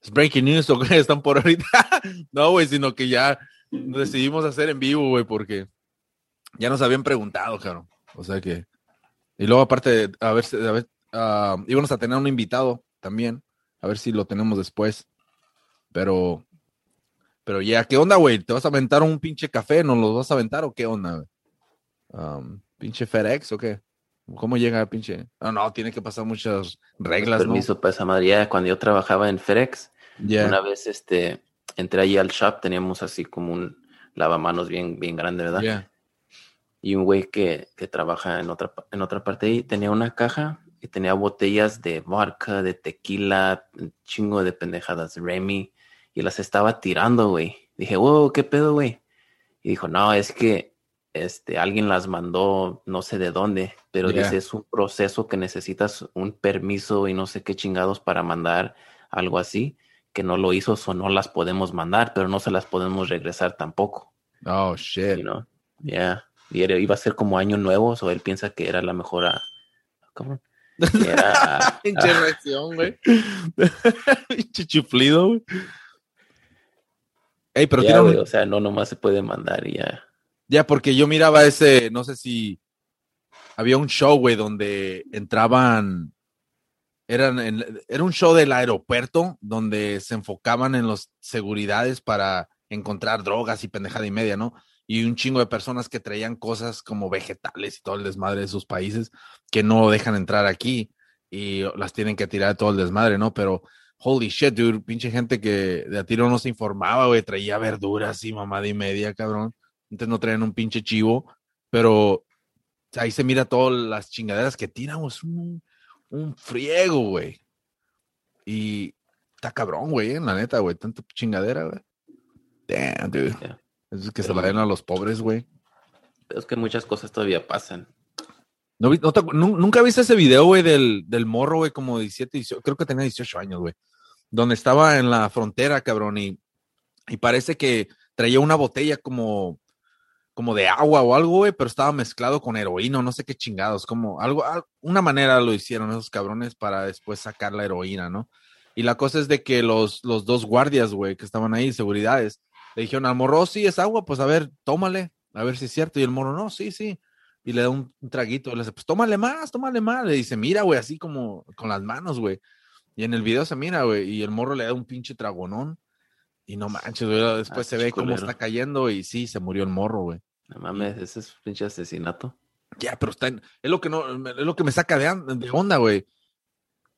Es breaking news, ¿o qué? Están por ahorita. no, güey, sino que ya decidimos hacer en vivo, güey, porque ya nos habían preguntado, cabrón. O sea que. Y luego, aparte, a ver, a ver, ah, íbamos a tener un invitado también. A ver si lo tenemos después. Pero. Pero ya, ¿qué onda, güey? ¿Te vas a aventar un pinche café? ¿Nos lo vas a aventar o qué onda? Um, ¿Pinche FedEx o qué? ¿Cómo llega pinche? No, no, tiene que pasar muchas reglas, ¿no? Permiso para esa madre. Ya cuando yo trabajaba en FedEx, una vez este, entré allí al shop, teníamos así como un lavamanos bien, bien grande, ¿verdad? Y un güey que, que trabaja en otra, en otra parte ahí tenía una caja y tenía botellas de vodka, de tequila, un chingo de pendejadas, Remy, y las estaba tirando, güey. Dije, wow, ¿qué pedo, güey? Y dijo, no, es que este, alguien las mandó, no sé de dónde, pero dice, es un proceso que necesitas un permiso y no sé qué chingados para mandar algo así, que no lo hizo, o no las podemos mandar, pero no se las podemos regresar tampoco. Oh, shit. You know? Yeah. Y era- iba a ser como año nuevo, o él piensa que era la mejor. ah, ¿Cómo? Era, ah, güey. Pinche chiflido, güey. Ey, pero ya, tiene un- güey, o sea, no nomás se puede mandar y ya. Ya, porque yo miraba ese, no sé si había un show, güey, donde entraban, eran en- era un show del aeropuerto donde se enfocaban en los seguridades para encontrar drogas y pendejada y media, ¿no? Y un chingo de personas que traían cosas como vegetales y todo el desmadre de sus países que no dejan entrar aquí y las tienen que tirar todo el desmadre, ¿no? Pero holy shit, dude, pinche gente que de a tiro no se informaba, güey, traía verduras y mamada y media, cabrón. Antes no traían un pinche chivo, pero ahí se mira todas las chingaderas que tiramos, un, un friego, güey. Y está cabrón, güey, la neta, güey, tanta chingadera, güey. Damn, dude. Yeah. Es que se la den a los pobres, güey. Pero es que muchas cosas todavía pasan. ¿No, no ¿Nunca viste ese video, güey, del, del morro, güey, como 17, 18, creo que tenía 18 años, güey, donde estaba en la frontera, cabrón, y, y parece que traía una botella como, como de agua o algo, güey, pero estaba mezclado con heroína, no sé qué chingados, como algo, al- una manera lo hicieron esos cabrones para después sacar la heroína, ¿no? Y la cosa es de que los, los dos guardias, güey, que estaban ahí, seguridades, le dijeron al morro, "Oh, sí, es agua, pues a ver, tómale, a ver si es cierto. Y el morro, no, sí, sí. Y le da un, un traguito, y le dice, pues tómale más, tómale más. Le dice, mira, güey, así como con las manos, güey. Y en el video se mira, güey, y el morro le da un pinche tragonón. Y no manches, güey, después Ah, se ve cómo está cayendo y sí, se murió el morro, güey. No mames, ese es pinche asesinato. Ya, pero está en- es lo que no, es lo que me saca de, onda, güey.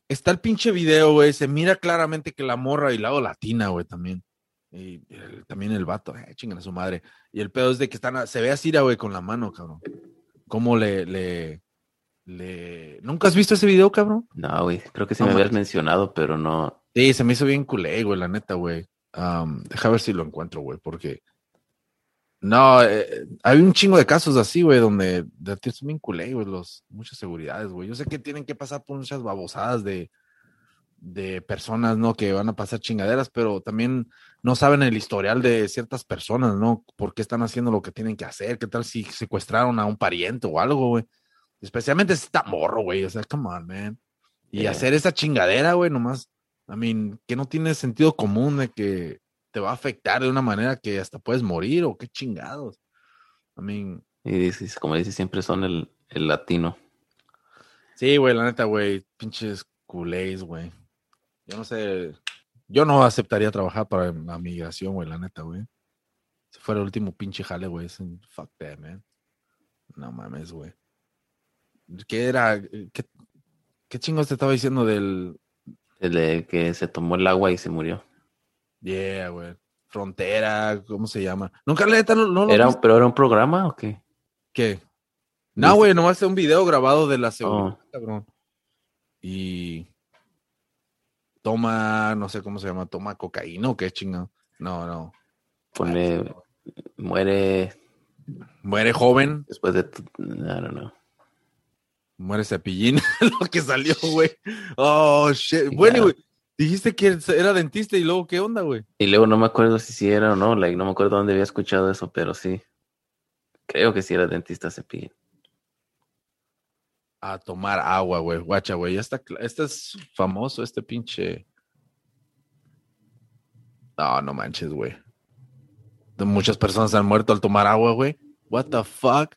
Está el pinche video, güey, se mira claramente que la morra y lado latina, güey, también. Y el- también el vato, eh, chingan a su madre. Y el pedo es de que están, se ve así, güey, con la mano, cabrón. ¿Cómo le, le, le... ¿Nunca has visto ese video, cabrón? No, güey, creo que sí No me habías mencionado, pero no. Sí, se me hizo bien culé, güey, la neta, güey. Am, deja ver si lo encuentro, güey, porque No, eh, hay un chingo de casos así, güey, donde de ti son bien culé, güey, los, muchas seguridades, güey. Yo sé que tienen que pasar por muchas babosadas de, de personas, ¿no? Que van a pasar chingaderas, pero también no saben el historial de ciertas personas, ¿no? ¿Por qué están haciendo lo que tienen que hacer? ¿Qué tal si secuestraron a un pariente o algo, güey? Especialmente si está morro, güey. O sea, come on, man. Y Yeah. hacer esa chingadera, güey, nomás. I mean, que no tiene sentido común de que te va a afectar de una manera que hasta puedes morir o qué chingados. I mean, Y dices, como dices, siempre son el, el latino. sí, güey, la neta, güey, pinches culés, güey. Yo no sé, yo no aceptaría trabajar para la migración, güey, la neta, güey. Si fuera el último pinche jale, güey, es un fuck that, man. No mames, güey. ¿Qué era? ¿Qué, qué chingos te estaba diciendo del, El de que se tomó el agua y se murió. Yeah, güey. Frontera, ¿cómo se llama? Nunca le no, no lo ¿Era, viste? ¿Pero era un programa o qué? ¿Qué? No, güey, nomás es un video grabado de la seguridad, Oh. cabrón. Y toma, no sé cómo se llama, toma cocaína o qué chingado. No, no. Pone, muere Muere joven, después de, I don't know. muere cepillín, lo que salió, güey. Oh, shit. Bueno, Claro. güey, dijiste que era dentista y luego, ¿qué onda, güey? Y luego no me acuerdo si sí era o no, like, no me acuerdo dónde había escuchado eso, pero sí. Creo que sí era dentista Cepillín. A tomar agua, güey. Guacha, güey. Ya está, cla- este es famoso, este pinche. No, no manches, güey. Muchas personas han muerto al tomar agua, güey. What the fuck?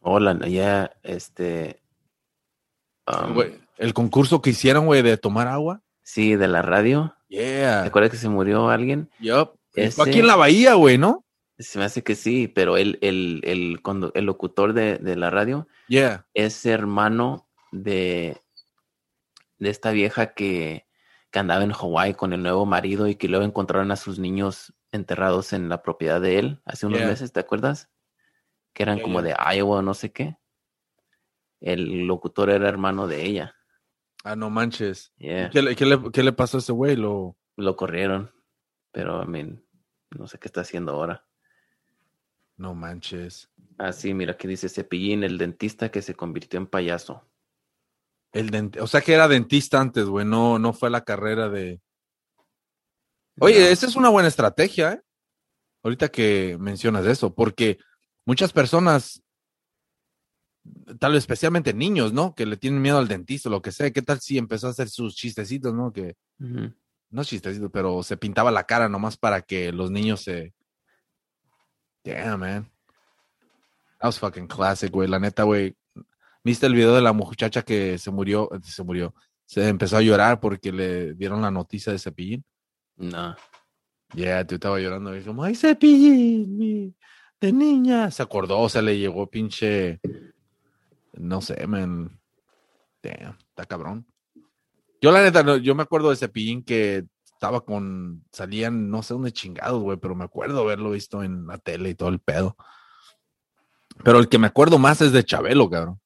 Hola, ya, este. um, Güey, el concurso que hicieron, güey, de tomar agua. sí, de la radio. ¿Te Yeah. acuerdas que se murió alguien? Yup. Ese- Fue aquí en la bahía, güey, ¿no? Se me hace que sí, pero el, el, el, cuando, el locutor de, de la radio Yeah. es hermano de, de esta vieja que, que andaba en Hawái con el nuevo marido y que luego encontraron a sus niños enterrados en la propiedad de él hace unos Yeah. meses, ¿te acuerdas? Que eran Yeah, como de Iowa o no sé qué. El locutor era hermano de ella. Ah, no manches. ¿Qué, le, qué le- qué le pasó a ese güey? Lo... Lo corrieron, pero I mean, no sé qué está haciendo ahora. No manches. Ah, sí, mira, aquí dice Cepillín, el dentista que se convirtió en payaso. El dent- O sea que era dentista antes, güey. No, no fue la carrera de. Oye, No. esa es una buena estrategia, ¿eh? Ahorita que mencionas eso, porque muchas personas, tal vez especialmente niños, ¿no? Que le tienen miedo al dentista lo que sea. ¿Qué tal si empezó a hacer sus chistecitos, ¿no? Que Ujú. no chistecitos, pero se pintaba la cara nomás para que los niños se. Damn, man. That was fucking classic, güey. La neta, güey. ¿Viste el video de la muchacha que se murió? Se murió. Se empezó a llorar porque le dieron la noticia de Cepillín. No. Yeah, tú estaba llorando y como, ay, Cepillín, mi, de niña. Se acordó, o sea, le llegó pinche, no sé, man. Damn, está cabrón. Yo la neta, no, yo me acuerdo de Cepillín que estaba con, salían, no sé dónde chingados, güey, pero me acuerdo haberlo visto en la tele y todo el pedo. Pero el que me acuerdo más es de Chabelo, cabrón.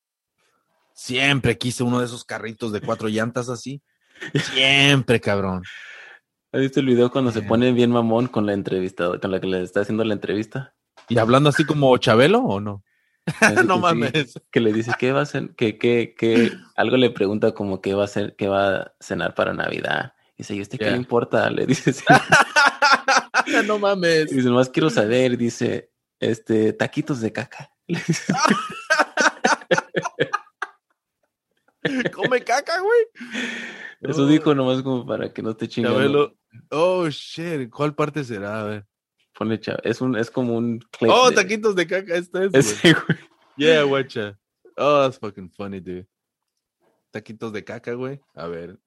Siempre quise uno de esos carritos de cuatro llantas así. Siempre, cabrón. ¿Has visto el video cuando se pone bien mamón con la entrevista, con la que le está haciendo la entrevista? ¿Y hablando así como Chabelo o no? No sí, mames. que le dice qué va a hacer, que, que, que algo le pregunta como qué va a hacer, qué va a cenar para Navidad. Dice, ¿y usted qué le importa? Le dice, sí. no mames. dice, más quiero saber, dice, este, taquitos de caca. Come caca, güey. Eso Oh. dijo nomás como para que no chingando. Chabelo. Oh, shit. ¿Cuál parte será? A ver. Pone cha- es un, es como un clip Oh, de- taquitos de caca. Esta es, güey. Ese, güey. Yeah, guacha. Oh, that's fucking funny, dude. Taquitos de caca, güey. A ver.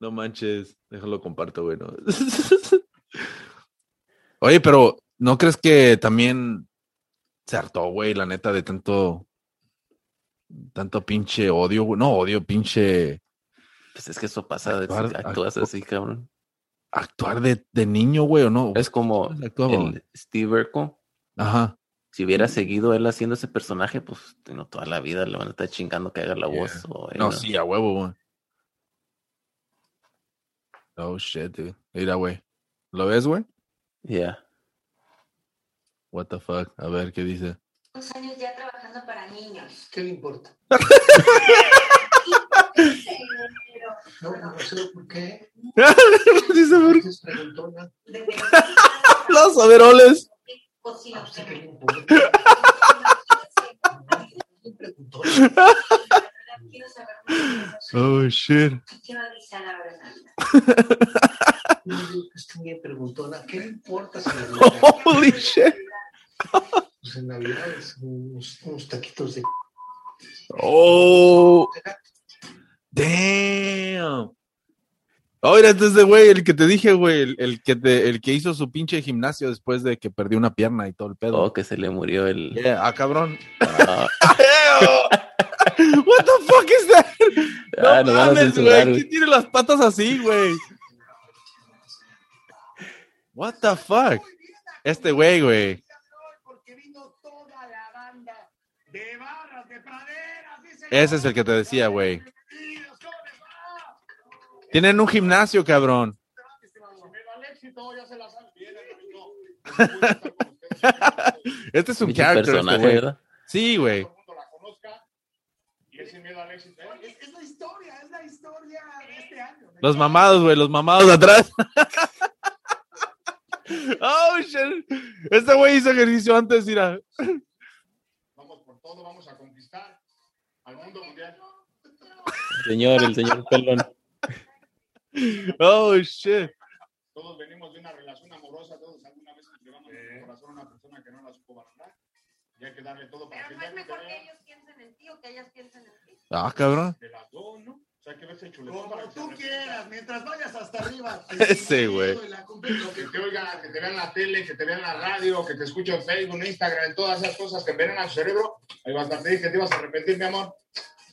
No manches. Déjalo comparto, güey. no. Oye, pero ¿no crees que también se hartó, güey, la neta, de tanto. Tanto pinche odio, güey? No, odio, pinche. Pues es que eso pasa, de- Actuar- actúas actu- así, cabrón. Actuar de, de niño, güey, o no. Es como el Steve Urkel. Ajá. Si hubiera seguido él haciendo ese personaje, pues no, toda la vida le van a estar chingando que haga la Yeah. voz. O, No, know. sí, a huevo, güey. Oh, shit, dude. Mira, güey. ¿Lo ves, güey? Yeah. What the fuck. A ver qué dice. Dos años ya trabajando para niños. ¿Qué le importa? No, no sé por qué. dice por que- los overoles. Es. Quiero saber más. Oh, shit. Quiero avisar ahora en Navidad. No, digo que es bien preguntona. ¿Qué le importa si Navidad? Holy shit. Pues en Navidad es unos, unos taquitos de. Oh, damn. Oh, era entonces, güey, el que te dije, güey, el, el que te, el que hizo su pinche gimnasio después de que perdió una pierna y todo el pedo. Oh, que se le murió el. Yeah, ah, cabrón. Ah, What the fuck is that? ah, a mames, güey. ¿Quién tiene las patas así, güey? What the fuck? Este güey, güey. Ese es el que te decía, güey. Tienen un gimnasio, cabrón. Este es un character, este personaje, güey. ¿verdad? Sí, güey. Todo el mundo la conozca. Y es sin miedo al éxito. ¿eh? Es, es la historia, es la historia de este año. Los mamados, güey, los mamados de atrás. oh, shit. Este güey hizo ejercicio antes, mira. Vamos por todo, vamos a conquistar al mundo mundial. El señor, el señor pelón. Oh, shit. Todos venimos de una relación amorosa, todos alguna vez entregamos nuestro corazón a una persona que no la supo valorar. Y hay que darle todo para Pero que no es mejor que ellos piensen en ti o que ellas piensen en ti. Ah, cabrón. de las dos, ¿no? Como tú quieras, mientras vayas hasta arriba. Ese, güey. Que te oigan, que te vean la tele, que te vean la radio, que te escuchen en Facebook, en Instagram, en todas esas cosas que envenenan su cerebro. Ahí vas a decir que te ibas a arrepentir, mi amor.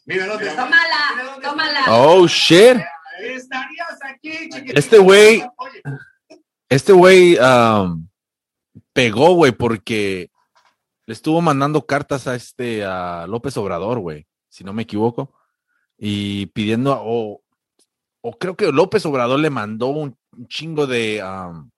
Mira dónde está. Tómala, tómala. Oh, shit. Estarías aquí, chiquitito. Este güey, este güey um, pegó, güey, porque le estuvo mandando cartas a este, a López Obrador, güey, si no me equivoco, y pidiendo, o, o creo que López Obrador le mandó un, chingo de, um,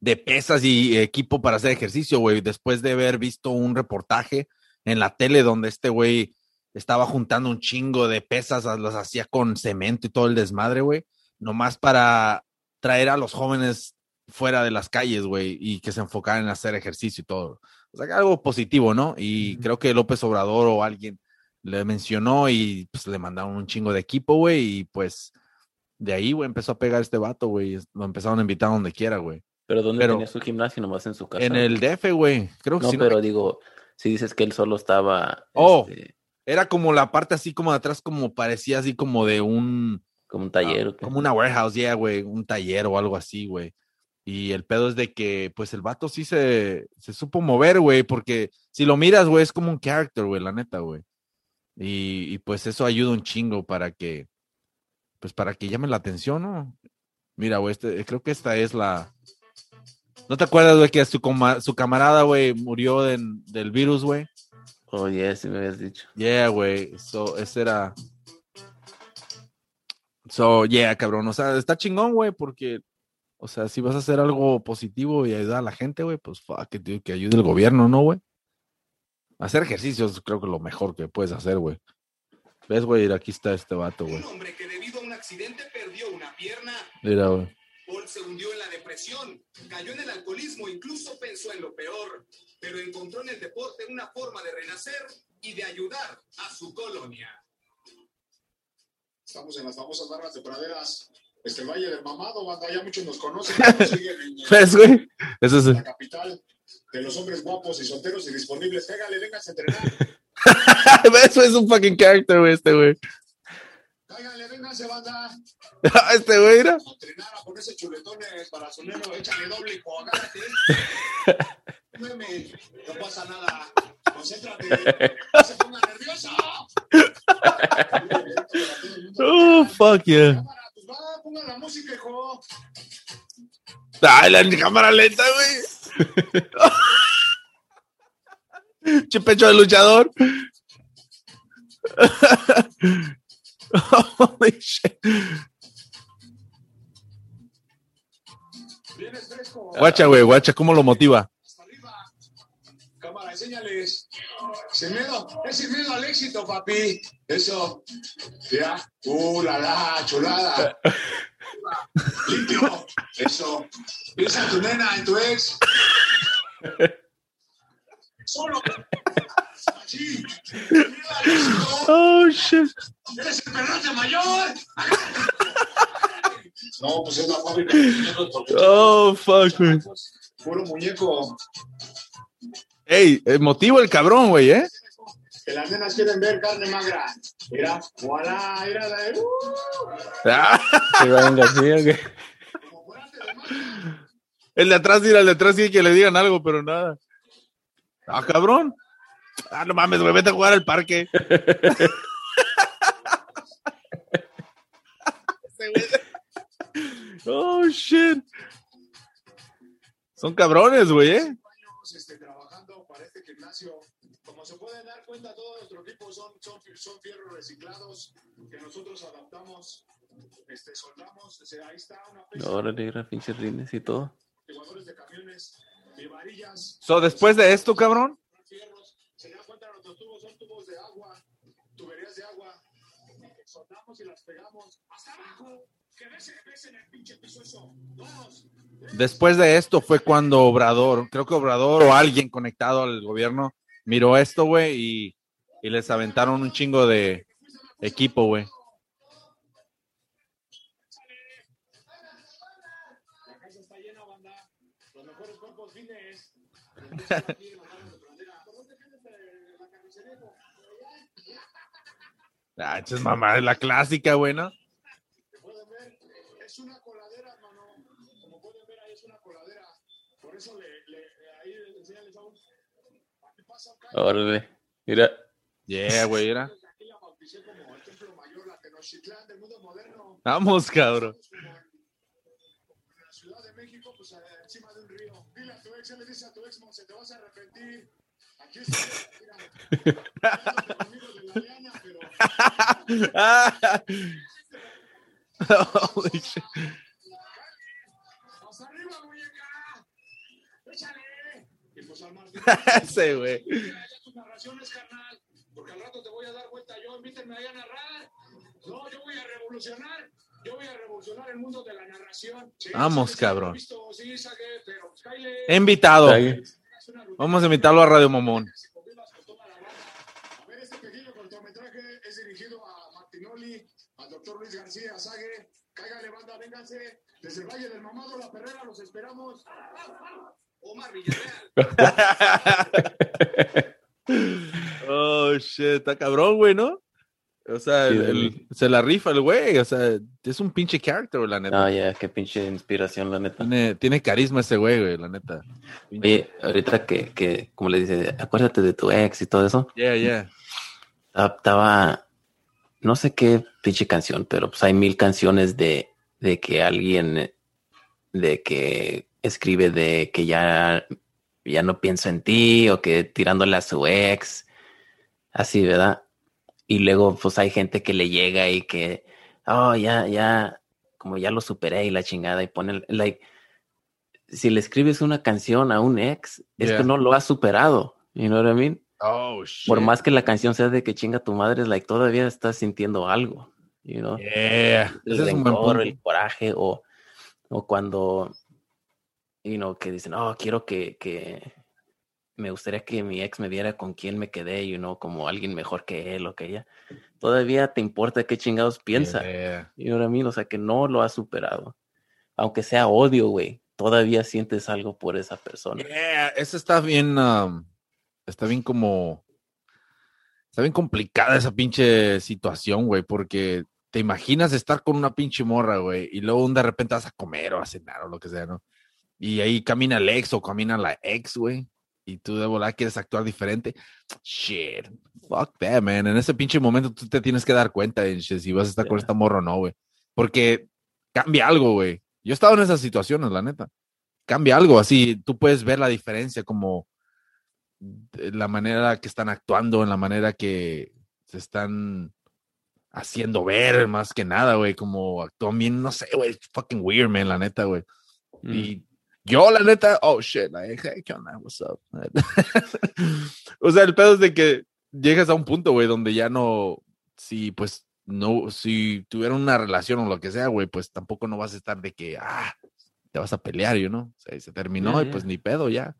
de pesas y equipo para hacer ejercicio, güey, después de haber visto un reportaje en la tele donde este güey estaba juntando un chingo de pesas, las hacía con cemento y todo el desmadre, güey, nomás para traer a los jóvenes fuera de las calles, güey, y que se enfocaran en hacer ejercicio y todo. O sea, algo positivo, ¿no? Y creo que López Obrador o alguien le mencionó y pues le mandaron un chingo de equipo, güey, y pues de ahí, güey, empezó a pegar este vato, güey. Lo empezaron a invitar donde quiera, güey. Pero ¿dónde Pero- tenía su gimnasio? Nomás en su casa. En el DF, güey. Creo que No, sí, pero digo, si dices que él solo estaba. Oh. este, Era como la parte así como de atrás, como parecía así como de un... como un taller. Ah, como una warehouse, yeah, güey, un taller o algo así, güey. Y el pedo es de que, pues, el vato sí se, se supo mover, güey, porque si lo miras, güey, es como un character, güey, la neta, güey. Y, y, pues eso ayuda un chingo para que, pues, para que llame la atención, ¿no? Mira, güey, este, creo que esta es la... ¿No te acuerdas, güey, que su, coma- su camarada, güey, murió de- del virus, güey? Oh, yeah, sí me habías dicho. Yeah, güey. So, ese era. So, yeah, cabrón. O sea, está chingón, güey, porque, o sea, si vas a hacer algo positivo y ayudar a la gente, güey, pues fuck dude, que ayude el gobierno, ¿no, güey? Hacer ejercicios, creo que es lo mejor que puedes hacer, güey. ¿Ves, güey? Aquí está este vato, güey. Un hombre que debido a un accidente perdió una pierna. Mira, güey. Paul se hundió en la depresión, cayó en el alcoholismo, incluso pensó en lo peor, pero encontró en el deporte una forma de renacer y de ayudar a su colonia. Estamos en las famosas barras de praderas. Este Valle del Mamado, banda, ya muchos nos conocen. ya nos siguen en, ¿Ves, güey? Eso es. la capital de los hombres guapos y solteros y disponibles. Pégale, vengas a entrenar. Eso es un fucking character, güey, este, güey. Cáigale, véngase, banda. Este, güey, mira. A entrenar, a ponerse chuletones. Échale doble, agárrate. Meme, no pasa nada. Concéntrate. No se ponga nervioso. Oh, fuck yeah. Cámara, pues va, ponga la música, hijo. Ay, la cámara lenta, güey. Che pecho de luchador. Holy shit. Guacha, güey, guacha, ¿cómo lo motiva? Hasta arriba. enséñales. Sin miedo, es sin miedo al éxito, papi. Eso. Ya. Uh, la la, chulada. Limpio. Eso. Piensa en tu nena, en tu ex. Solo. Así. Oh, shit. ¡Eres el perrote mayor! No, pues es la porque Oh, fuck, güey. puro muñeco. Ey, emotivo el cabrón, güey, ¿eh? Que las nenas quieren ver carne magra. Mira, voilà, mira la de. ¡Uh! Ah, ¿Sí, Ryan García, ¿qué? Como fuerte de magra. el de atrás, mira, el de atrás sí que le digan algo, pero nada. Ah, cabrón. Ah, no mames, güey, vete a jugar al parque. Oh, shit. Son cabrones, güey, ¿eh? años este, trabajando para este gimnasio. Como se pueden dar cuenta, todo nuestro equipo son, son, son fierros reciclados que nosotros adaptamos, este, soldamos. O sea, ahí está una pesa Órale, pinches rines y todo. jugadores de camiones, de varillas, So, después de esto, cabrón, fierros. Se dan cuenta, nuestros tubos son tubos de agua, tuberías de agua. Soldamos y las pegamos hasta abajo. Después de esto fue cuando Obrador, creo que Obrador o alguien conectado al gobierno miró esto, güey, y, les aventaron un chingo de equipo, güey. Ah, es mamá, es la clásica, güey, ¿no? Que pueden ver, es una coladera, hermano. Como pueden ver, ahí es una coladera. Por eso le, le, ahí enseñales a un. Aquí pasa un calle. Órale. Mira. Yeah, güey, era. Aquí la bauticé como el templo mayor, la Tenochtitlán del mundo moderno. Vamos, cabrón. Ciudad de México, pues encima de un río. Dile a tu ex, le dice a tu ex, se te vas a arrepentir. Aquí está, mira. Holy shit. Ese, güey. Ya tus narraciones, carnal. Porque al rato te voy a dar vuelta yo. Invítenme ahí a narrar. No, yo voy a revolucionar. Yo voy a revolucionar el mundo de la narración. Sí, Vamos, sí, cabrón. he visto, sí, saqué, pero cáele. Invitado. Vamos a invitarlo a Radio Momón. A ver, este pequeño cortometraje es dirigido a Martinoli, al doctor Luis García Sague. Cáigale, banda, vénganse. Desde el Valle del Mamado, La Perrera, los esperamos. Omar Villarreal. Oh, shit, está cabrón, güey, ¿no? O sea, Sí, el- el- se la rifa el güey, o sea, es un pinche character, la neta. Ah, ya, qué pinche inspiración, la neta. Tiene, tiene carisma ese güey, güey, la neta. Oye, ahorita que, que, como le dice, acuérdate de tu ex y todo eso. Yeah, yeah. Ah, Estaba, no sé qué pinche canción, pero pues hay mil canciones de, de que alguien, de que escribe de que ya, ya no pienso en ti o que tirándole a su ex, así, ¿verdad? Y luego pues hay gente que le llega y que, oh, ya, ya, como ya lo superé y la chingada y pone, like, si le escribes una canción a un ex, es Yeah. que no lo has superado, you know what I mean? Oh, shit. Por más que la canción sea de que chinga tu madre, es like todavía estás sintiendo algo, you know? Yeah. El Ese rencor, el coraje, o, o cuando, you know, que dicen, oh, quiero que, que me gustaría que mi ex me viera con quién me quedé, you know, como alguien mejor que él o que ella. Todavía te importa qué chingados piensa, Yeah. you know what I mean? O sea, que no lo has superado. Aunque sea odio, güey, todavía sientes algo por esa persona. Yeah, esa está bien, um, está bien como, está bien complicada esa pinche situación, güey, porque te imaginas estar con una pinche morra, güey, y luego de repente vas a comer o a cenar o lo que sea, ¿no? Y ahí camina el ex o camina la ex, güey, y tú de volar quieres actuar diferente. Shit, fuck that, man. En ese pinche momento tú te tienes que dar cuenta de si vas a estar con Yeah. esta morra o no, güey, porque cambia algo, güey. Yo he estado en esas situaciones, la neta cambia algo, así tú puedes ver la diferencia como la manera que están actuando, en la manera que se están haciendo ver más que nada, güey, como actúan bien, no sé, güey, fucking weird, man, la neta, güey. Mm. Y Yo, la neta, oh shit, like, hey, ¿qué onda? What's up? o sea, el pedo es de que llegas a un punto, güey, donde ya no, si pues no, si tuvieran una relación o lo que sea, güey, pues tampoco no vas a estar de que, ah, te vas a pelear, you know? O sea, y se terminó Ya, y pues ya. ni pedo ya.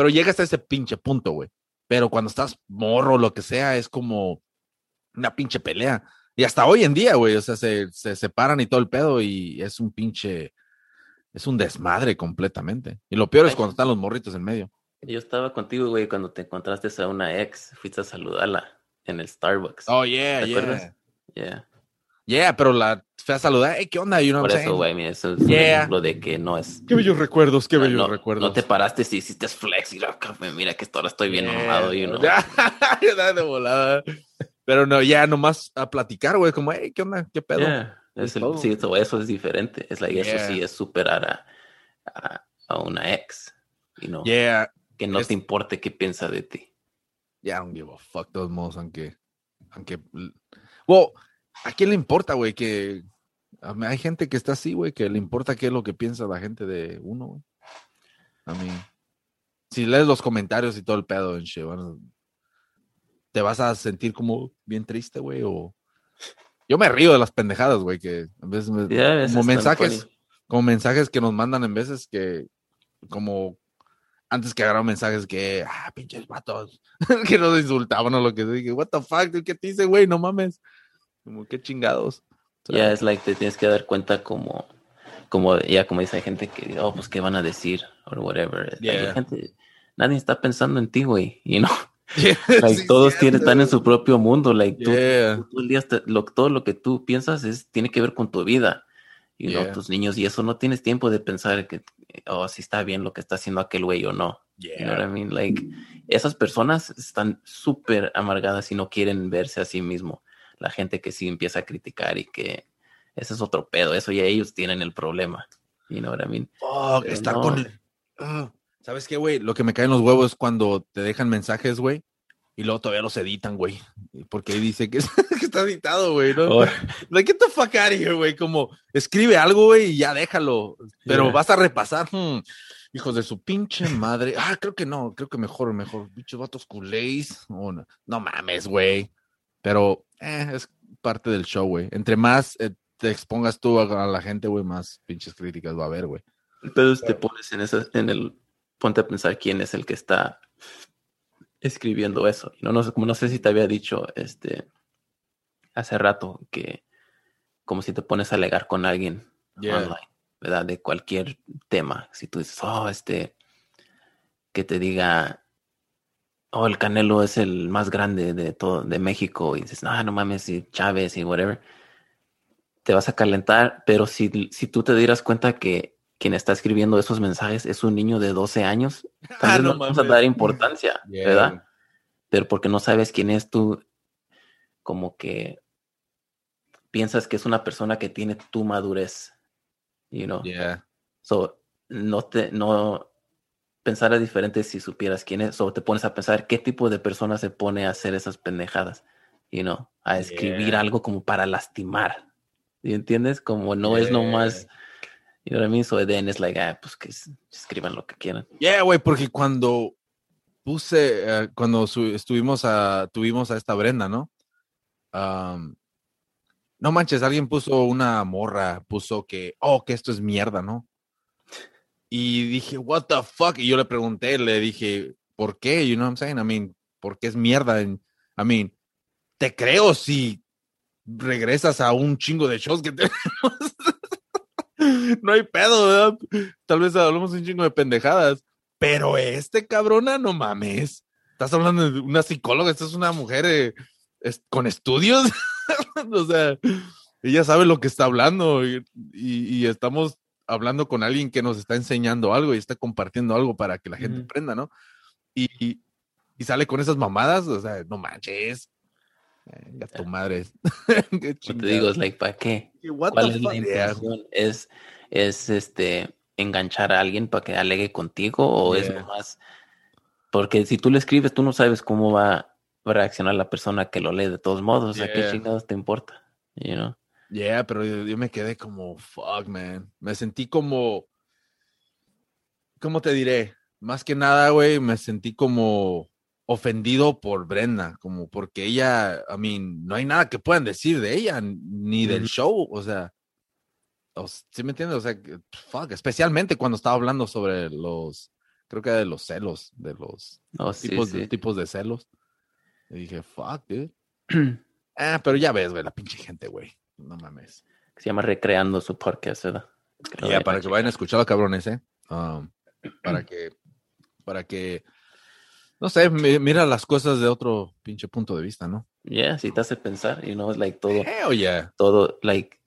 Pero llegas a ese pinche punto, güey. Pero cuando estás morro, lo que sea, es como una pinche pelea. Y hasta hoy en día, güey, o sea, se, se separan y todo el pedo y es un pinche, es un desmadre completamente. Y lo peor es cuando están los morritos en medio. Yo estaba contigo, güey, cuando te encontraste a una ex, fuiste a saludarla en el Starbucks. Oh, yeah, ¿Te yeah. acuerdas? Yeah. Yeah, pero la fue a saludar, hey, ¿qué onda? You know Por eso, güey, mira, eso es un Yeah. ejemplo de que no es. Qué bellos recuerdos, qué no, bellos no- recuerdos. No te paraste si hiciste flex y la mira que ahora estoy bien Yeah. mamado, you know. Ya, de volada. Pero no, ya nomás a platicar, güey, como, hey, ¿qué onda? ¿Qué pedo? Yeah. Es el- sí, eso, eso es diferente. Es like, Yeah. Eso sí es superar a, a, a una ex. You know, Yeah, que no es- te importe qué piensa de ti. ya don't give a fuck, todos modos, aunque, aunque, well, ¿a quién le importa, güey? Que hay gente que está así, güey, que le importa qué es lo que piensa la gente de uno, güey. A mí, si lees los comentarios y todo el pedo en shit, bueno, te vas a sentir como bien triste, güey, o yo me río de las pendejadas, güey, que a veces me- Yeah, a veces como mensajes, como mensajes que nos mandan en veces que, como antes que agarraron mensajes que, ah, pinches vatos, que nos insultaban o lo que sea, dije, what the fuck, dude, ¿qué te dice, güey? No mames. Como, qué chingados. Ya es like te tienes que dar cuenta como, como ya como dice hay gente que, oh, pues qué van a decir o whatever. Yeah. gente, nadie está pensando en ti, güey. You know, yeah, like, sí, todos tienen, están en su propio mundo. Like tú, Yeah. tú todo el día, te- lo, todo lo que tú piensas es tiene que ver con tu vida. You know, Yeah. tus niños y eso no tienes tiempo de pensar que, oh, si está bien lo que está haciendo aquel güey o no. You know what I Yeah. mean? Like, esas personas están súper amargadas y no quieren verse a sí mismo. La gente que sí empieza a criticar y que ese es otro pedo. Eso ya ellos tienen el problema. Mean? Fuck, Pero está no. con el- Ah, ¿Sabes qué, güey? Lo que me cae en los huevos es cuando te dejan mensajes, güey, y luego todavía los editan, güey. Porque ahí dice que, es- que está editado, güey, ¿no? Oh, Like, get güey. Como, escribe algo, güey, y ya déjalo. Pero Yeah. vas a repasar. hmm, hijos de su pinche madre. Ah, creo que no. Creo que mejor, mejor. Bichos vatos culés. Oh, no. no mames, güey. Pero, eh, es parte del show, güey. Entre más eh, te expongas tú a, a la gente, güey, más pinches críticas va a haber, güey. Entonces te pones en esa, en el, ponte a pensar quién es el que está escribiendo eso. No, no sé, como no sé si te había dicho este hace rato que como si te pones a alegar con alguien Yeah. online, ¿verdad? De cualquier tema. Si tú dices, oh, este, que te diga, oh, el Canelo es el más grande de todo, de México, y dices, no, no mames, y Chávez y whatever, te vas a calentar, pero si, si tú te dieras cuenta que quien está escribiendo esos mensajes es un niño de 12 años, tal Ah, vez no vas a dar importancia, Yeah, ¿verdad? pero porque no sabes quién es tú, como que piensas que es una persona que tiene tu madurez, you know. Yeah. So, no te, no pensar diferente si supieras quién es, o te pones a pensar qué tipo de persona se pone a hacer esas pendejadas, you know, a escribir Yeah. algo como para lastimar, ¿y entiendes? Como no es nomás, you know what I mean? So then it's like, ah, pues que es- escriban lo que quieran. Yeah, güey, porque cuando puse, eh, cuando estuvimos a, tuvimos a esta Brenda, ¿no? Am, no manches, alguien puso una morra, puso que, oh, que esto es mierda, ¿no? Y dije, what the fuck? Y yo le pregunté, le dije, ¿por qué? You know what I'm saying? I mean, ¿por qué es mierda? I mean, te creo si regresas a un chingo de shows que tenemos. no hay pedo, ¿verdad? Tal vez hablamos un chingo de pendejadas. Pero este cabrona, no mames. Estás hablando de una psicóloga, esta es una mujer eh, es- con estudios. o sea, ella sabe lo que está hablando y, y- y estamos hablando con alguien que nos está enseñando algo y está compartiendo algo para que la gente aprenda, ¿no? Y, y- y sale con esas mamadas, o sea, no manches. Eh, ya tu madre. Qué Como te digo, es like, ¿para qué? ¿Cuál es la intención? ¿Es, es este enganchar a alguien para que alegue contigo o es nomás? Porque si tú le escribes, tú no sabes cómo va a reaccionar la persona que lo lee de todos modos. O sea, ¿qué chingados te importa? You know? Yeah, pero yo, yo me quedé como, fuck, man. Me sentí como, ¿cómo te diré? Más que nada, güey, me sentí como ofendido por Brenda, como porque ella, I mean, no hay nada que puedan decir de ella, ni del show, o sea, ¿sí me entiendes? O sea, fuck, especialmente cuando estaba hablando sobre los, creo que de los celos, de los Oh, sí, tipos, sí. De, tipos de celos. Y dije, fuck, dude. Ah, pero ya ves, güey, la pinche gente, güey. No mames. Se llama Recreando su podcast, ¿verdad? Ya, vayan para que vayan a escuchar a cabrones, ¿eh? Um, para que, para que, no sé, mi- mira las cosas de otro pinche punto de vista, ¿no? Yeah, si te hace pensar, you know, like todo, Hell yeah. todo, like,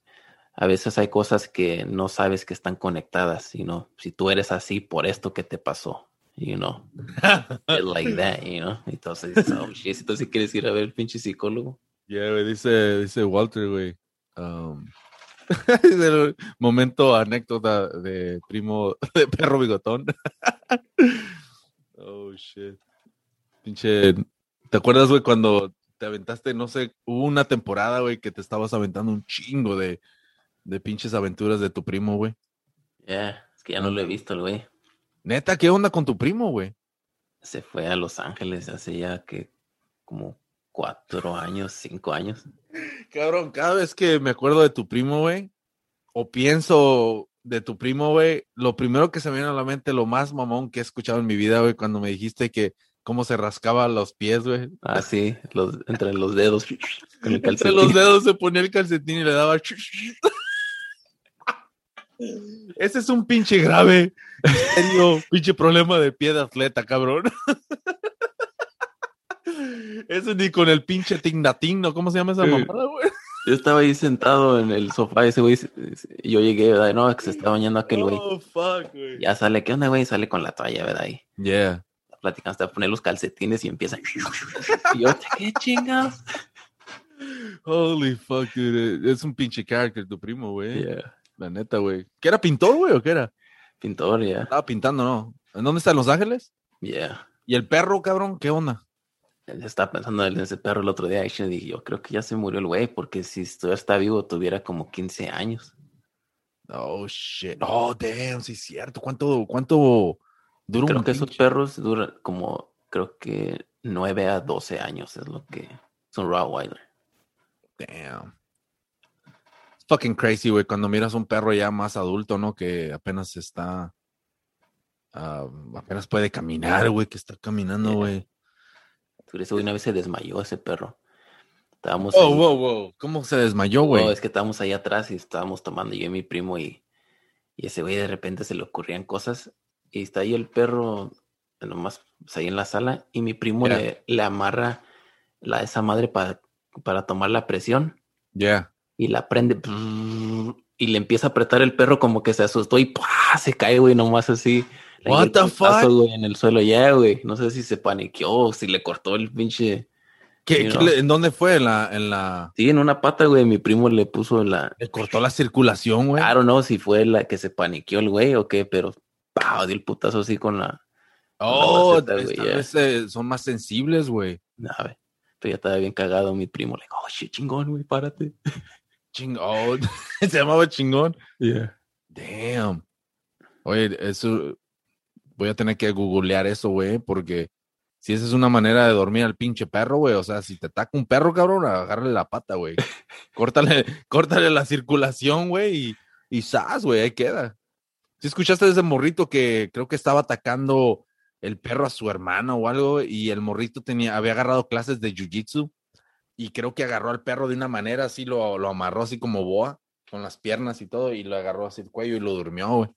a veces hay cosas que no sabes que están conectadas, you know, si tú eres así por esto que te pasó, you know, like that, you know, entonces, oh, shit, entonces quieres ir a ver el pinche psicólogo. Yeah, güey, dice, dice Walter, güey. Um, es el momento anécdota de primo de perro bigotón. oh shit. Pinche. ¿Te acuerdas, güey, cuando te aventaste, no sé, hubo una temporada, güey, que te estabas aventando un chingo de, de pinches aventuras de tu primo, güey? Yeah, es que ya no lo he visto güey. Neta, ¿qué onda con tu primo, güey? Se fue a Los Ángeles hace ya que como cuatro años, cinco años. Cabrón, cada vez que me acuerdo de tu primo, güey, o pienso de tu primo, güey, lo primero que se me viene a la mente, lo más mamón que he escuchado en mi vida, güey, cuando me dijiste que cómo se rascaba los pies, güey. Ah, sí, los, entre los dedos, con el Entre los dedos se ponía el calcetín y le daba. Ese es un pinche grave, serio, pinche problema de pie de atleta, cabrón. Eso ni con el pinche tignatigno, ¿cómo se llama esa mamada, güey? Yo estaba ahí sentado en el sofá, ese güey, yo llegué, ¿verdad? No, que se está bañando aquel güey. Oh, fuck, güey. Ya sale, ¿qué onda, güey? Sale con la toalla, ¿verdad? Y Yeah. platicando hasta poner los calcetines y empieza. Y yo, ¿qué chingados? Holy fuck, dude. Es un pinche character tu primo, güey. Yeah. La neta, güey. ¿Qué era pintor, güey, o qué era? Pintor, ya. Estaba pintando, ¿no? ¿En dónde está? ¿En Los Ángeles? Yeah. ¿Y el perro, cabrón? ¿Qué onda? Estaba pensando en ese perro el otro día. Y dije, yo creo que ya se murió el güey, porque si todavía está vivo, tuviera como 15 años. Oh, shit. Oh, damn, sí es cierto. ¿Cuánto, cuánto dura Creo un que esos perros duran como, creo que 9 a 12 años es lo que es un Rottweiler. Damn. It's fucking crazy, güey, cuando miras un perro ya más adulto, ¿no? Que apenas está... ah, apenas puede caminar, güey, que está caminando, Yeah. Ese güey una vez se desmayó ese perro. Estábamos Oh, ahí- wow, wow. ¿Cómo se desmayó, güey? No, es que estábamos ahí atrás y estábamos tomando yo y mi primo y, y ese güey de repente se le ocurrían cosas y está ahí el perro nomás pues, ahí en la sala y mi primo Ya. le, le amarra la, esa madre para, para tomar la presión Yeah. y la prende y le empieza a apretar el perro como que se asustó y ¡pah! se cae, güey, nomás así. What the fuck? güey, en el suelo ya, güey. No sé si se paniqueó si le cortó el pinche... ¿Qué, Sí, qué no. le- ¿En dónde fue? En la, en la... Sí, en una pata, güey, mi primo le puso la... Le cortó la circulación, güey. Don't know si fue la que se paniqueó el güey o qué, pero ¡pah! dio el putazo así con la Oh, maceta, tal güey, ya. vez eh, son más sensibles, güey. nave. Pero ya estaba bien cagado mi primo. Le digo, oh, shit, chingón, güey, párate. Chingón. Se llamaba chingón. Yeah. Damn. Oye, eso. Voy a tener que googlear eso, güey, porque si esa es una manera de dormir al pinche perro, güey. O sea, si te ataca un perro, cabrón, agárrale la pata, güey. córtale, córtale la circulación, güey, y, y zas, güey, ahí queda. Si escuchaste de ese morrito que creo que estaba atacando el perro a su hermano o algo, y el morrito tenía, había agarrado clases de jiu-jitsu, y creo que agarró al perro de una manera así, lo, lo amarró así como boa, con las piernas y todo, y lo agarró así el cuello y lo durmió, güey.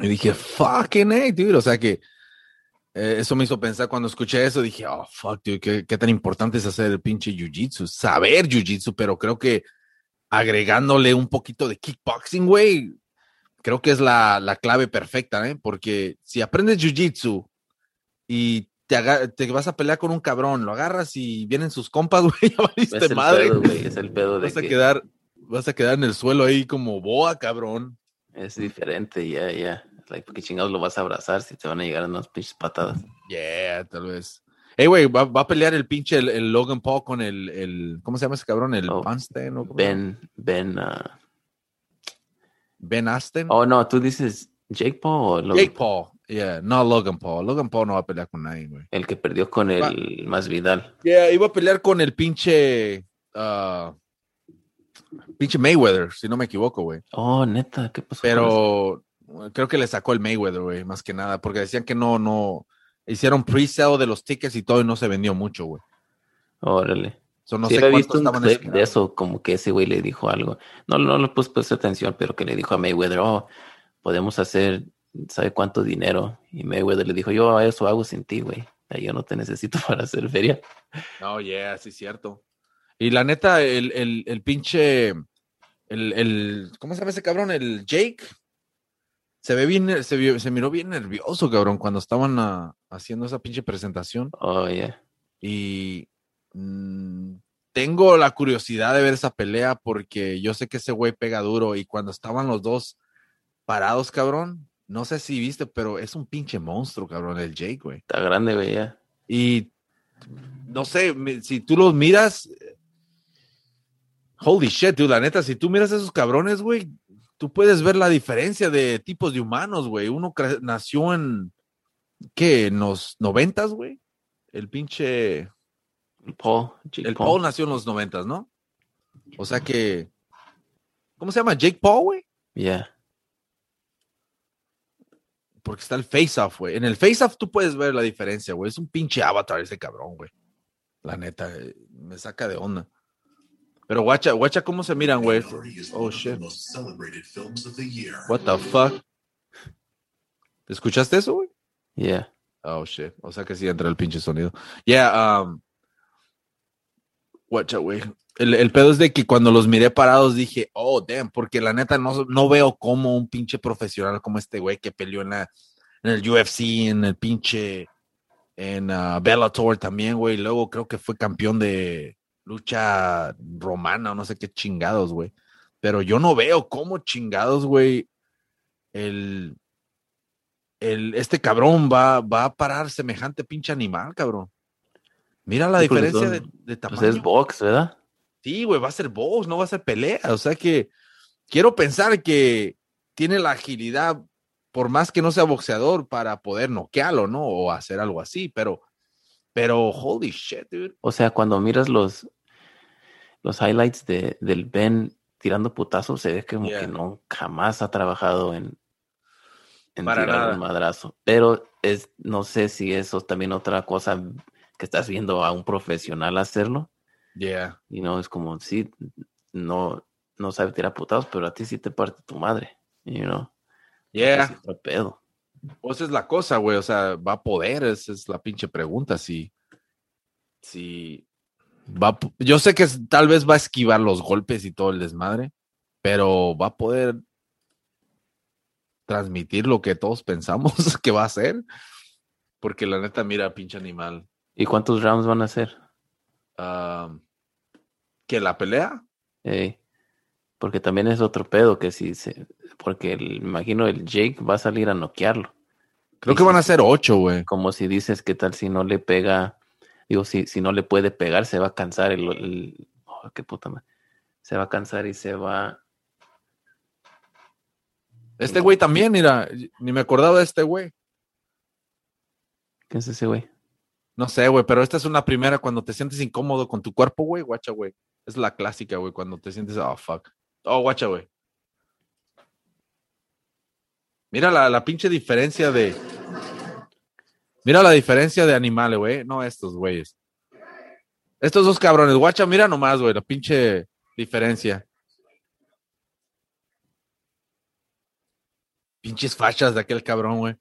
Y dije, fucking hey, dude. O sea que eh, eso me hizo pensar cuando escuché eso. Dije, oh, fuck, dude, qué, qué tan importante es hacer el pinche jiu-jitsu. Saber jiu-jitsu, pero creo que agregándole un poquito de kickboxing, güey, creo que es la, la clave perfecta, ¿eh? Porque si aprendes jiu-jitsu y te, te vas a pelear con un cabrón, lo agarras y vienen sus compas, güey, ya Es valiste el madre. pedo, güey, es el pedo de Vas a que quedar, vas a quedar en el suelo ahí como boa, cabrón. es diferente, ya, ya. Like, ¿por qué chingados lo vas a abrazar si te van a llegar unas pinches patadas? Yeah, tal vez. Hey, güey, va, va a pelear el pinche el, el Logan Paul con el, el, ¿cómo se llama ese cabrón? El Oh, Panstein, ¿no? ¿Cómo se llama? Ben, Ben, ah, Ben Asten. oh no, tú dices Jake Paul o Logan Jake Paul. Yeah, no Logan Paul. Logan Paul no va a pelear con nadie, güey. El que perdió con el más Vidal. Yeah, iba a pelear con el pinche. ah, pinche Mayweather, si no me equivoco, güey. Oh, neta, ¿qué pasó? Pero creo que le sacó el Mayweather, güey, más que nada, porque decían que no, no. Hicieron pre-sale de los tickets y todo y no se vendió mucho, güey. Órale. So, no sí, sé visto un clip de eso, como que ese güey le dijo algo. No, no le puse, puse atención, pero que le dijo a Mayweather, oh, podemos hacer, ¿sabe cuánto dinero? Y Mayweather le dijo, yo eso hago sin ti, güey. Yo no te necesito para hacer feria. No, yeah, sí, cierto. Y la neta, el, el, el pinche. El, el, ¿Cómo se llama ese cabrón? El Jake. Se ve bien, se, vio- se miró bien nervioso, cabrón, cuando estaban ah, haciendo esa pinche presentación. Oh, yeah. Y mm, tengo la curiosidad de ver esa pelea porque yo sé que ese güey pega duro. Y cuando estaban los dos parados, cabrón, no sé si viste, pero es un pinche monstruo, cabrón, el Jake, güey. Está grande, güey, ya. Y no sé, si tú los miras, eh, holy shit, dude, la neta, si tú miras a esos cabrones, güey, tú puedes ver la diferencia de tipos de humanos, güey. Uno nació en, ¿qué? En los noventas, güey. El pinche, Paul, Jake el Paul. Paul nació en los noventas, ¿no? O sea que, ¿cómo se llama? Jake Paul, güey. Yeah. Porque está el face-off, güey. En el face-off tú puedes ver la diferencia, güey. Es un pinche avatar ese cabrón, güey. La neta, eh, me saca de onda. Pero guacha, guacha cómo se miran, güey. Oh, shit. What the fuck? ¿Escuchaste eso, güey? Yeah. Oh, shit. O sea que sí entra el pinche sonido. Yeah, um. Guacha, güey. El, el pedo es de que cuando los miré parados dije, oh, damn, porque la neta no, no veo como un pinche profesional como este güey que peleó en, la, en el UFC, en el pinche, en ah, Bellator también, güey. Luego creo que fue campeón de lucha romana o no sé qué chingados, güey. Pero yo no veo cómo chingados, güey, el, el, este cabrón va, va a parar semejante pinche animal, cabrón. Mira la Sí, porque diferencia de, de Pues tamaño. es box, ¿verdad? Sí, güey, va a ser box, no va a ser pelea. O sea que quiero pensar que tiene la agilidad, por más que no sea boxeador, para poder noquearlo, ¿no? O hacer algo así, pero, pero, holy shit, dude. O sea, cuando miras los, los highlights de, del Ben tirando putazos, se ve como Yeah. que no jamás ha trabajado en, en Para tirar nada. un madrazo. Pero es, no sé si eso es también otra cosa que estás viendo a un profesional hacerlo. Yeah. Y no es como, sí, no, no sabe tirar putazos, pero a ti sí te parte tu madre. You know? Yeah. Es otro pedo. Pues esa es la cosa, güey. O sea, va a poder, esa es la pinche pregunta. Si, si va, yo sé que tal vez va a esquivar los golpes y todo el desmadre, pero va a poder transmitir lo que todos pensamos que va a hacer. Porque la neta, mira, pinche animal. ¿Y cuántos rounds van a hacer? ¿Que la pelea? Ey, porque también es otro pedo que si se, porque el- imagino el Jake va a salir a noquearlo. Creo Y que si- van a ser ocho, güey. Como si dices, ¿qué tal si no le pega? Digo, si, si no le puede pegar, se va a cansar el, el- oh, qué puta madre. Se va a cansar y se va. Este güey también, mira, ni me acordaba de este güey. ¿Qué es ese güey? No sé, güey, pero esta es una primera cuando te sientes incómodo con tu cuerpo, güey, guacha, güey. Es la clásica, güey, cuando te sientes, oh, fuck. Oh, guacha, güey. Mira la, la pinche diferencia de... Mira la diferencia de animales, güey. No estos güeyes. Estos dos cabrones, guacha, mira nomás, güey, la pinche diferencia. Pinches fachas de aquel cabrón, güey.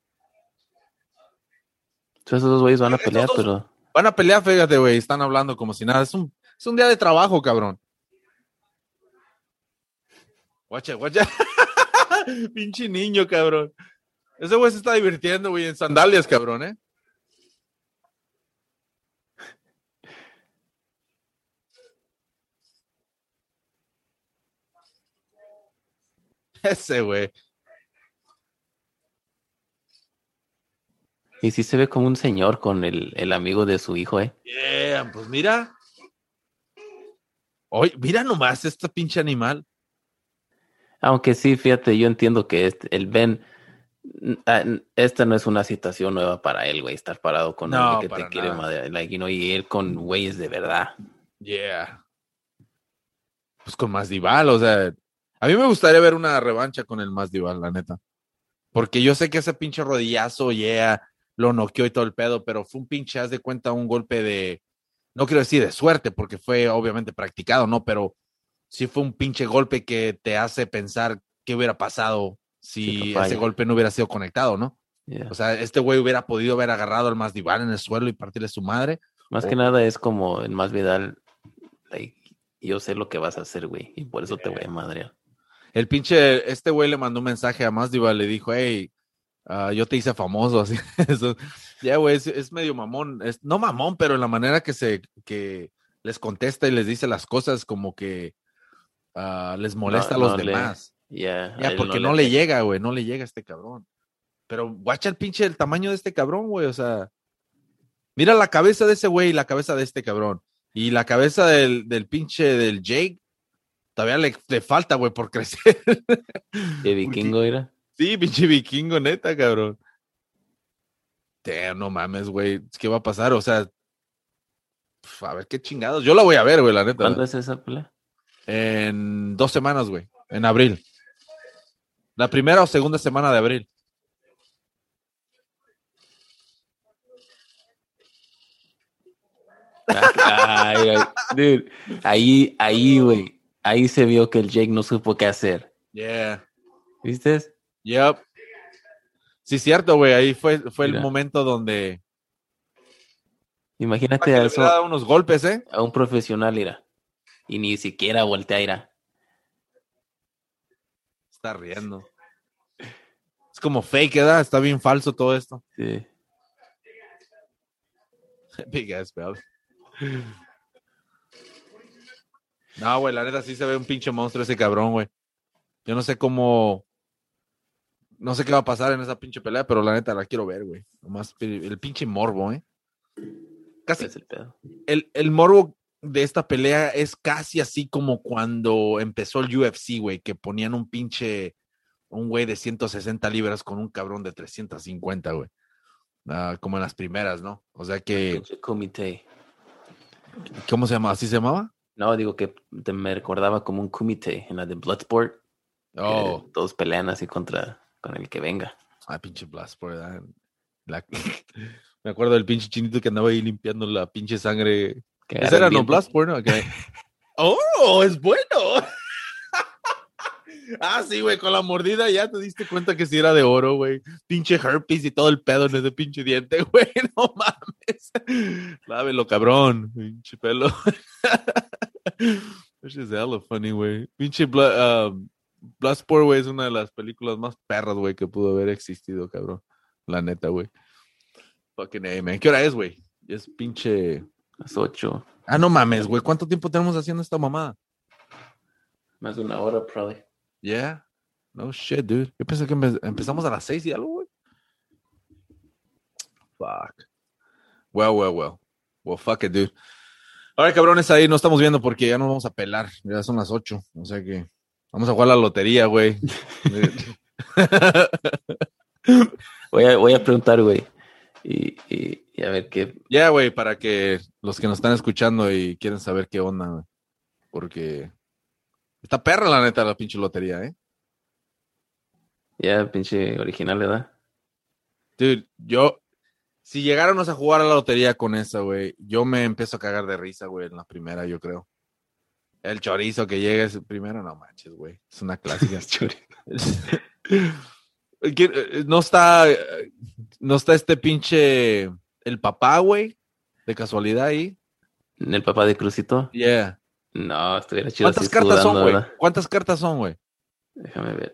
Entonces esos dos güeyes van a pelear, pero Van a pelear, fíjate, güey. Están hablando como si nada. Es un, es un día de trabajo, cabrón. Guacha, guacha. Pinche niño, cabrón. Ese güey se está divirtiendo, güey, en sandalias, cabrón, ¿eh? Ese, güey. y sí se ve como un señor con el, el amigo de su hijo, ¿eh? Yeah, pues mira. Oye, mira nomás este pinche animal. Aunque sí, fíjate, yo entiendo que este, el Ben ah, Esta no es una situación nueva para él, güey, estar parado con No, alguien que te quiere madrear, like, you know, y él con güeyes de verdad. Yeah. Pues con Masdival, o sea, a mí me gustaría ver una revancha con el Masdival, la neta. Porque yo sé que ese pinche rodillazo, yeah, lo noqueó y todo el pedo, pero fue un pinche, haz de cuenta, un golpe de, no quiero decir de suerte, porque fue obviamente practicado, ¿no? Pero sí fue un pinche golpe que te hace pensar qué hubiera pasado si falla. ese golpe no hubiera sido conectado, ¿no? Yeah. O sea, este güey hubiera podido haber agarrado al Masdival en el suelo y partirle su madre. Más o- que nada es como en Más Vidal, like, yo sé lo que vas a hacer, güey, y por eso te voy a madrear. El pinche, este güey le mandó un mensaje a Masdival, le dijo, hey, ah, yo te hice famoso, así. Eso. Ya, güey, es, es medio mamón. Es, no mamón, pero en la manera que se, que les contesta y les dice las cosas como que ah, les molesta a los no le- demás. Yeah, Ya, él porque no le llega, güey, no le llega a este cabrón. Pero guacha el pinche el tamaño de este cabrón, güey, o sea, mira la cabeza de ese güey y la cabeza de este cabrón. Y la cabeza del, del pinche del Jake, todavía le, le falta, güey, por crecer. De vikingo era. Sí, pinche vikingo, neta, cabrón. Damn, no mames, güey. ¿Qué va a pasar? O sea, a ver qué chingados. Yo la voy a ver, güey, la neta. ¿Cuándo es esa pelea? En dos semanas, güey. En abril. La primera o segunda semana de abril. Ay, ay, dude, ahí, ahí, güey, ahí se vio que el Jake no supo qué hacer. Yeah. ¿Viste? Yep. Sí, cierto, güey. Ahí fue, fue el momento donde. Imagínate a, le eso, dado unos golpes, ¿eh? a un profesional, ira. Y ni siquiera voltea, ira. Está riendo. Es como fake, ¿verdad? Está bien falso todo esto. Sí. Big ass belt. No, güey, la neta sí se ve un pinche monstruo ese cabrón, güey. Yo no sé cómo. No sé qué va a pasar en esa pinche pelea, pero la neta la quiero ver, güey. Nomás el, pinche morbo, ¿eh? Casi Es el pedo. el, el morbo de esta pelea es casi así como cuando empezó el UFC, güey, que ponían un pinche, un güey de 160 libras con un cabrón de 350, güey. Ah, como en las primeras, ¿no? O sea que, kumite. ¿cómo se llama? ¿Así se llamaba? No, digo que te- me recordaba como un kumite en la de Bloodsport. que Oh, todos pelean así contra con el que venga. ah, pinche Bloodsport. La- Me acuerdo del pinche chinito que andaba ahí limpiando la pinche sangre. Que Ese era no. Bloodsport, ¿no? Que- ¡Oh, es bueno! ah, sí, güey, con la mordida ya te diste cuenta que sí era de oro, güey. Pinche herpes y todo el pedo en ese pinche diente, güey. No mames. Lávelo, cabrón. Pinche pelo. Which is hella funny, güey. Pinche Bla- um, Bloodsport, güey, es una de las películas más perras, güey, que pudo haber existido, cabrón. La neta, güey. Fucking A, man. ¿Qué hora es, güey? Es pinche... Las ocho. Ah, no mames, güey. ¿Cuánto tiempo tenemos haciendo esta mamada? Más de una hora, probably. Yeah. No shit, dude. Yo pensé que empe- empezamos a las seis y algo, güey. Fuck. Well, well, well. Well, fuck it, dude. Ahora, cabrones, ahí no estamos viendo porque ya nos vamos a pelar. Ya son las ocho. O sea que vamos a jugar la lotería, güey. Voy a, voy a preguntar, güey. Y, y, y a ver qué. Ya, güey, para que los que nos están escuchando y quieren saber qué onda, güey. Porque está perra, la neta, la pinche lotería, ¿eh? Ya, pinche original, ¿verdad? Dude, yo, si llegáramos a jugar a la lotería con esa, güey, yo me empiezo a cagar de risa, güey, en la primera, yo creo. El chorizo que llega es primero, no manches, güey. Es una clásica. ¿Quién- eh, no está, no está este pinche, el papá, güey, de casualidad ahí. ¿El papá de Crucito? Yeah. No, estuviera chido. ¿Cuántas así cartas son, güey? ¿Cuántas cartas son, güey? Déjame ver.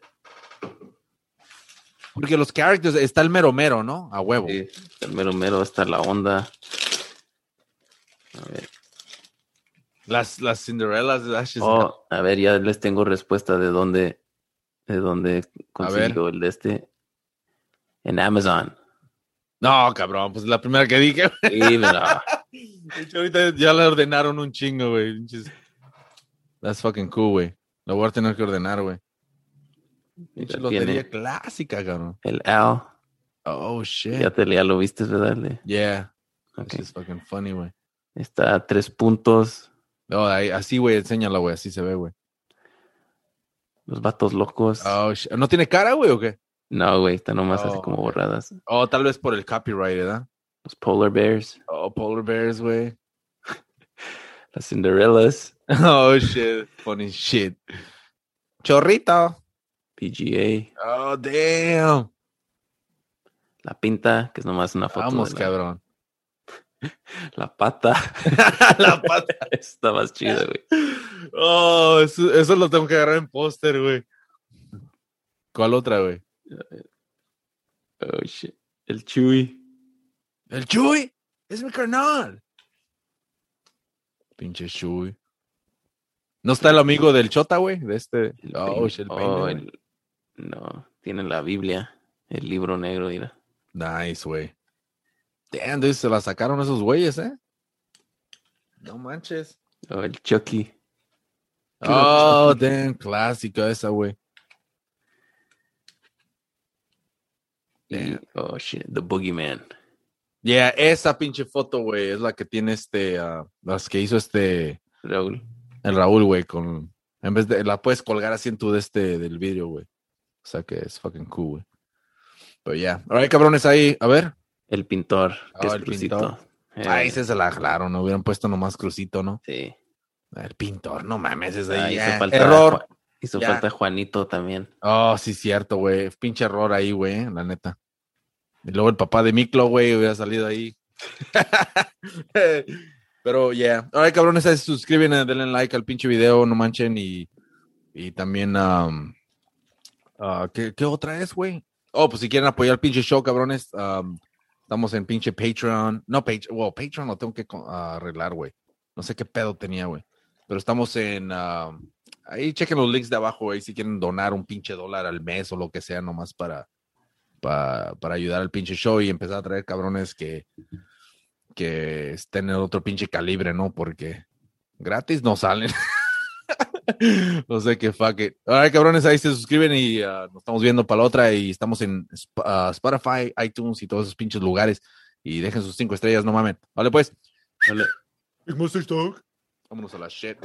Porque los characters, está el mero mero, ¿no? A huevo. Sí, el mero mero, está la onda. A ver. Las, las Cinderellas, Oh, a ver, ya les tengo respuesta de dónde, de dónde consiguió el de este. En Amazon. No, cabrón, pues la primera que dije. Sí, mira. De hecho, ahorita ya le ordenaron un chingo, güey. That's fucking cool, güey. Lo voy a tener que ordenar, güey. Ya lotería clásica, cabrón. el Al. Oh, shit. Ya, te, ya lo viste, ¿verdad? Le- Yeah. ok. This is fucking funny, güey. Está a tres puntos. No, ahí- así, güey, enséñala, güey, así se ve, güey. Los vatos locos. Oh, shit. ¿No tiene cara, güey, o qué? No, güey, está nomás así Oh, como ok. borradas. Oh, tal vez por el copyright, ¿verdad? Los Polar Bears. Oh, Polar Bears, güey. Las Cinderellas. Oh, shit. Funny shit. Chorrito. PGA. Oh, damn. La pinta, que es nomás una foto. Vamos, de la, cabrón. la pata. La pata. está más chida, güey. Oh, eso, eso lo tengo que agarrar en póster, güey. ¿Cuál otra, güey? Oh, shit. El Chewy. El Chuy. Es mi carnal. Pinche Chuy. ¿No está el amigo del Chota, güey? De este. El Oh, shit, el oh, peine, el- No, tiene la Biblia. El libro negro, mira. Nice, güey. Damn, dude, se la sacaron esos güeyes, ¿eh? No manches. Oh, el Chucky. Oh, damn, clásica esa, güey. Oh, shit. The Boogeyman. Yeah, esa pinche foto, güey, es la que tiene este, ah, las que hizo este, Raúl. el Raúl, güey, con, en vez de, la puedes colgar así en tu de este, del vídeo, güey. O sea que es fucking cool, güey. Pero ya, ahora cabrones ahí, a ver. El pintor. Que Oh, es el Crucito. pintor. Eh, Ahí se se la jalaron, no hubieran puesto nomás crucito, ¿no? Sí. El pintor, no mames, es Ah, ahí. hizo ya. falta Error. Hizo Ya. falta Juanito también. Oh, sí, cierto, güey. Pinche error ahí, güey, la neta. Y luego el papá de Miklo, güey, hubiera salido ahí. Pero, yeah. Ahora, cabrones, ahí se suscriben, denle like al pinche video, no manchen. Y, y también, um, ah, ¿qué, otra es, güey? Oh, pues si quieren apoyar el pinche show, cabrones, um, estamos en pinche Patreon. No, Patreon, wow, Patreon lo tengo que ah, arreglar, güey. No sé qué pedo tenía, güey. Pero estamos en, um, ahí chequen los links de abajo, güey, si quieren donar un pinche dólar al mes o lo que sea, nomás para, pa- para ayudar al pinche show y empezar a traer cabrones que, que estén en otro pinche calibre, ¿no? Porque gratis no salen. no sé qué fuck it. Ahora, cabrones, ahí se suscriben y ah, nos estamos viendo para la otra y estamos en ah, Spotify, iTunes y todos esos pinches lugares. Y dejen sus cinco estrellas, no mamen. Vale, pues. Vale. Big Monster Talk. Vámonos a la shit.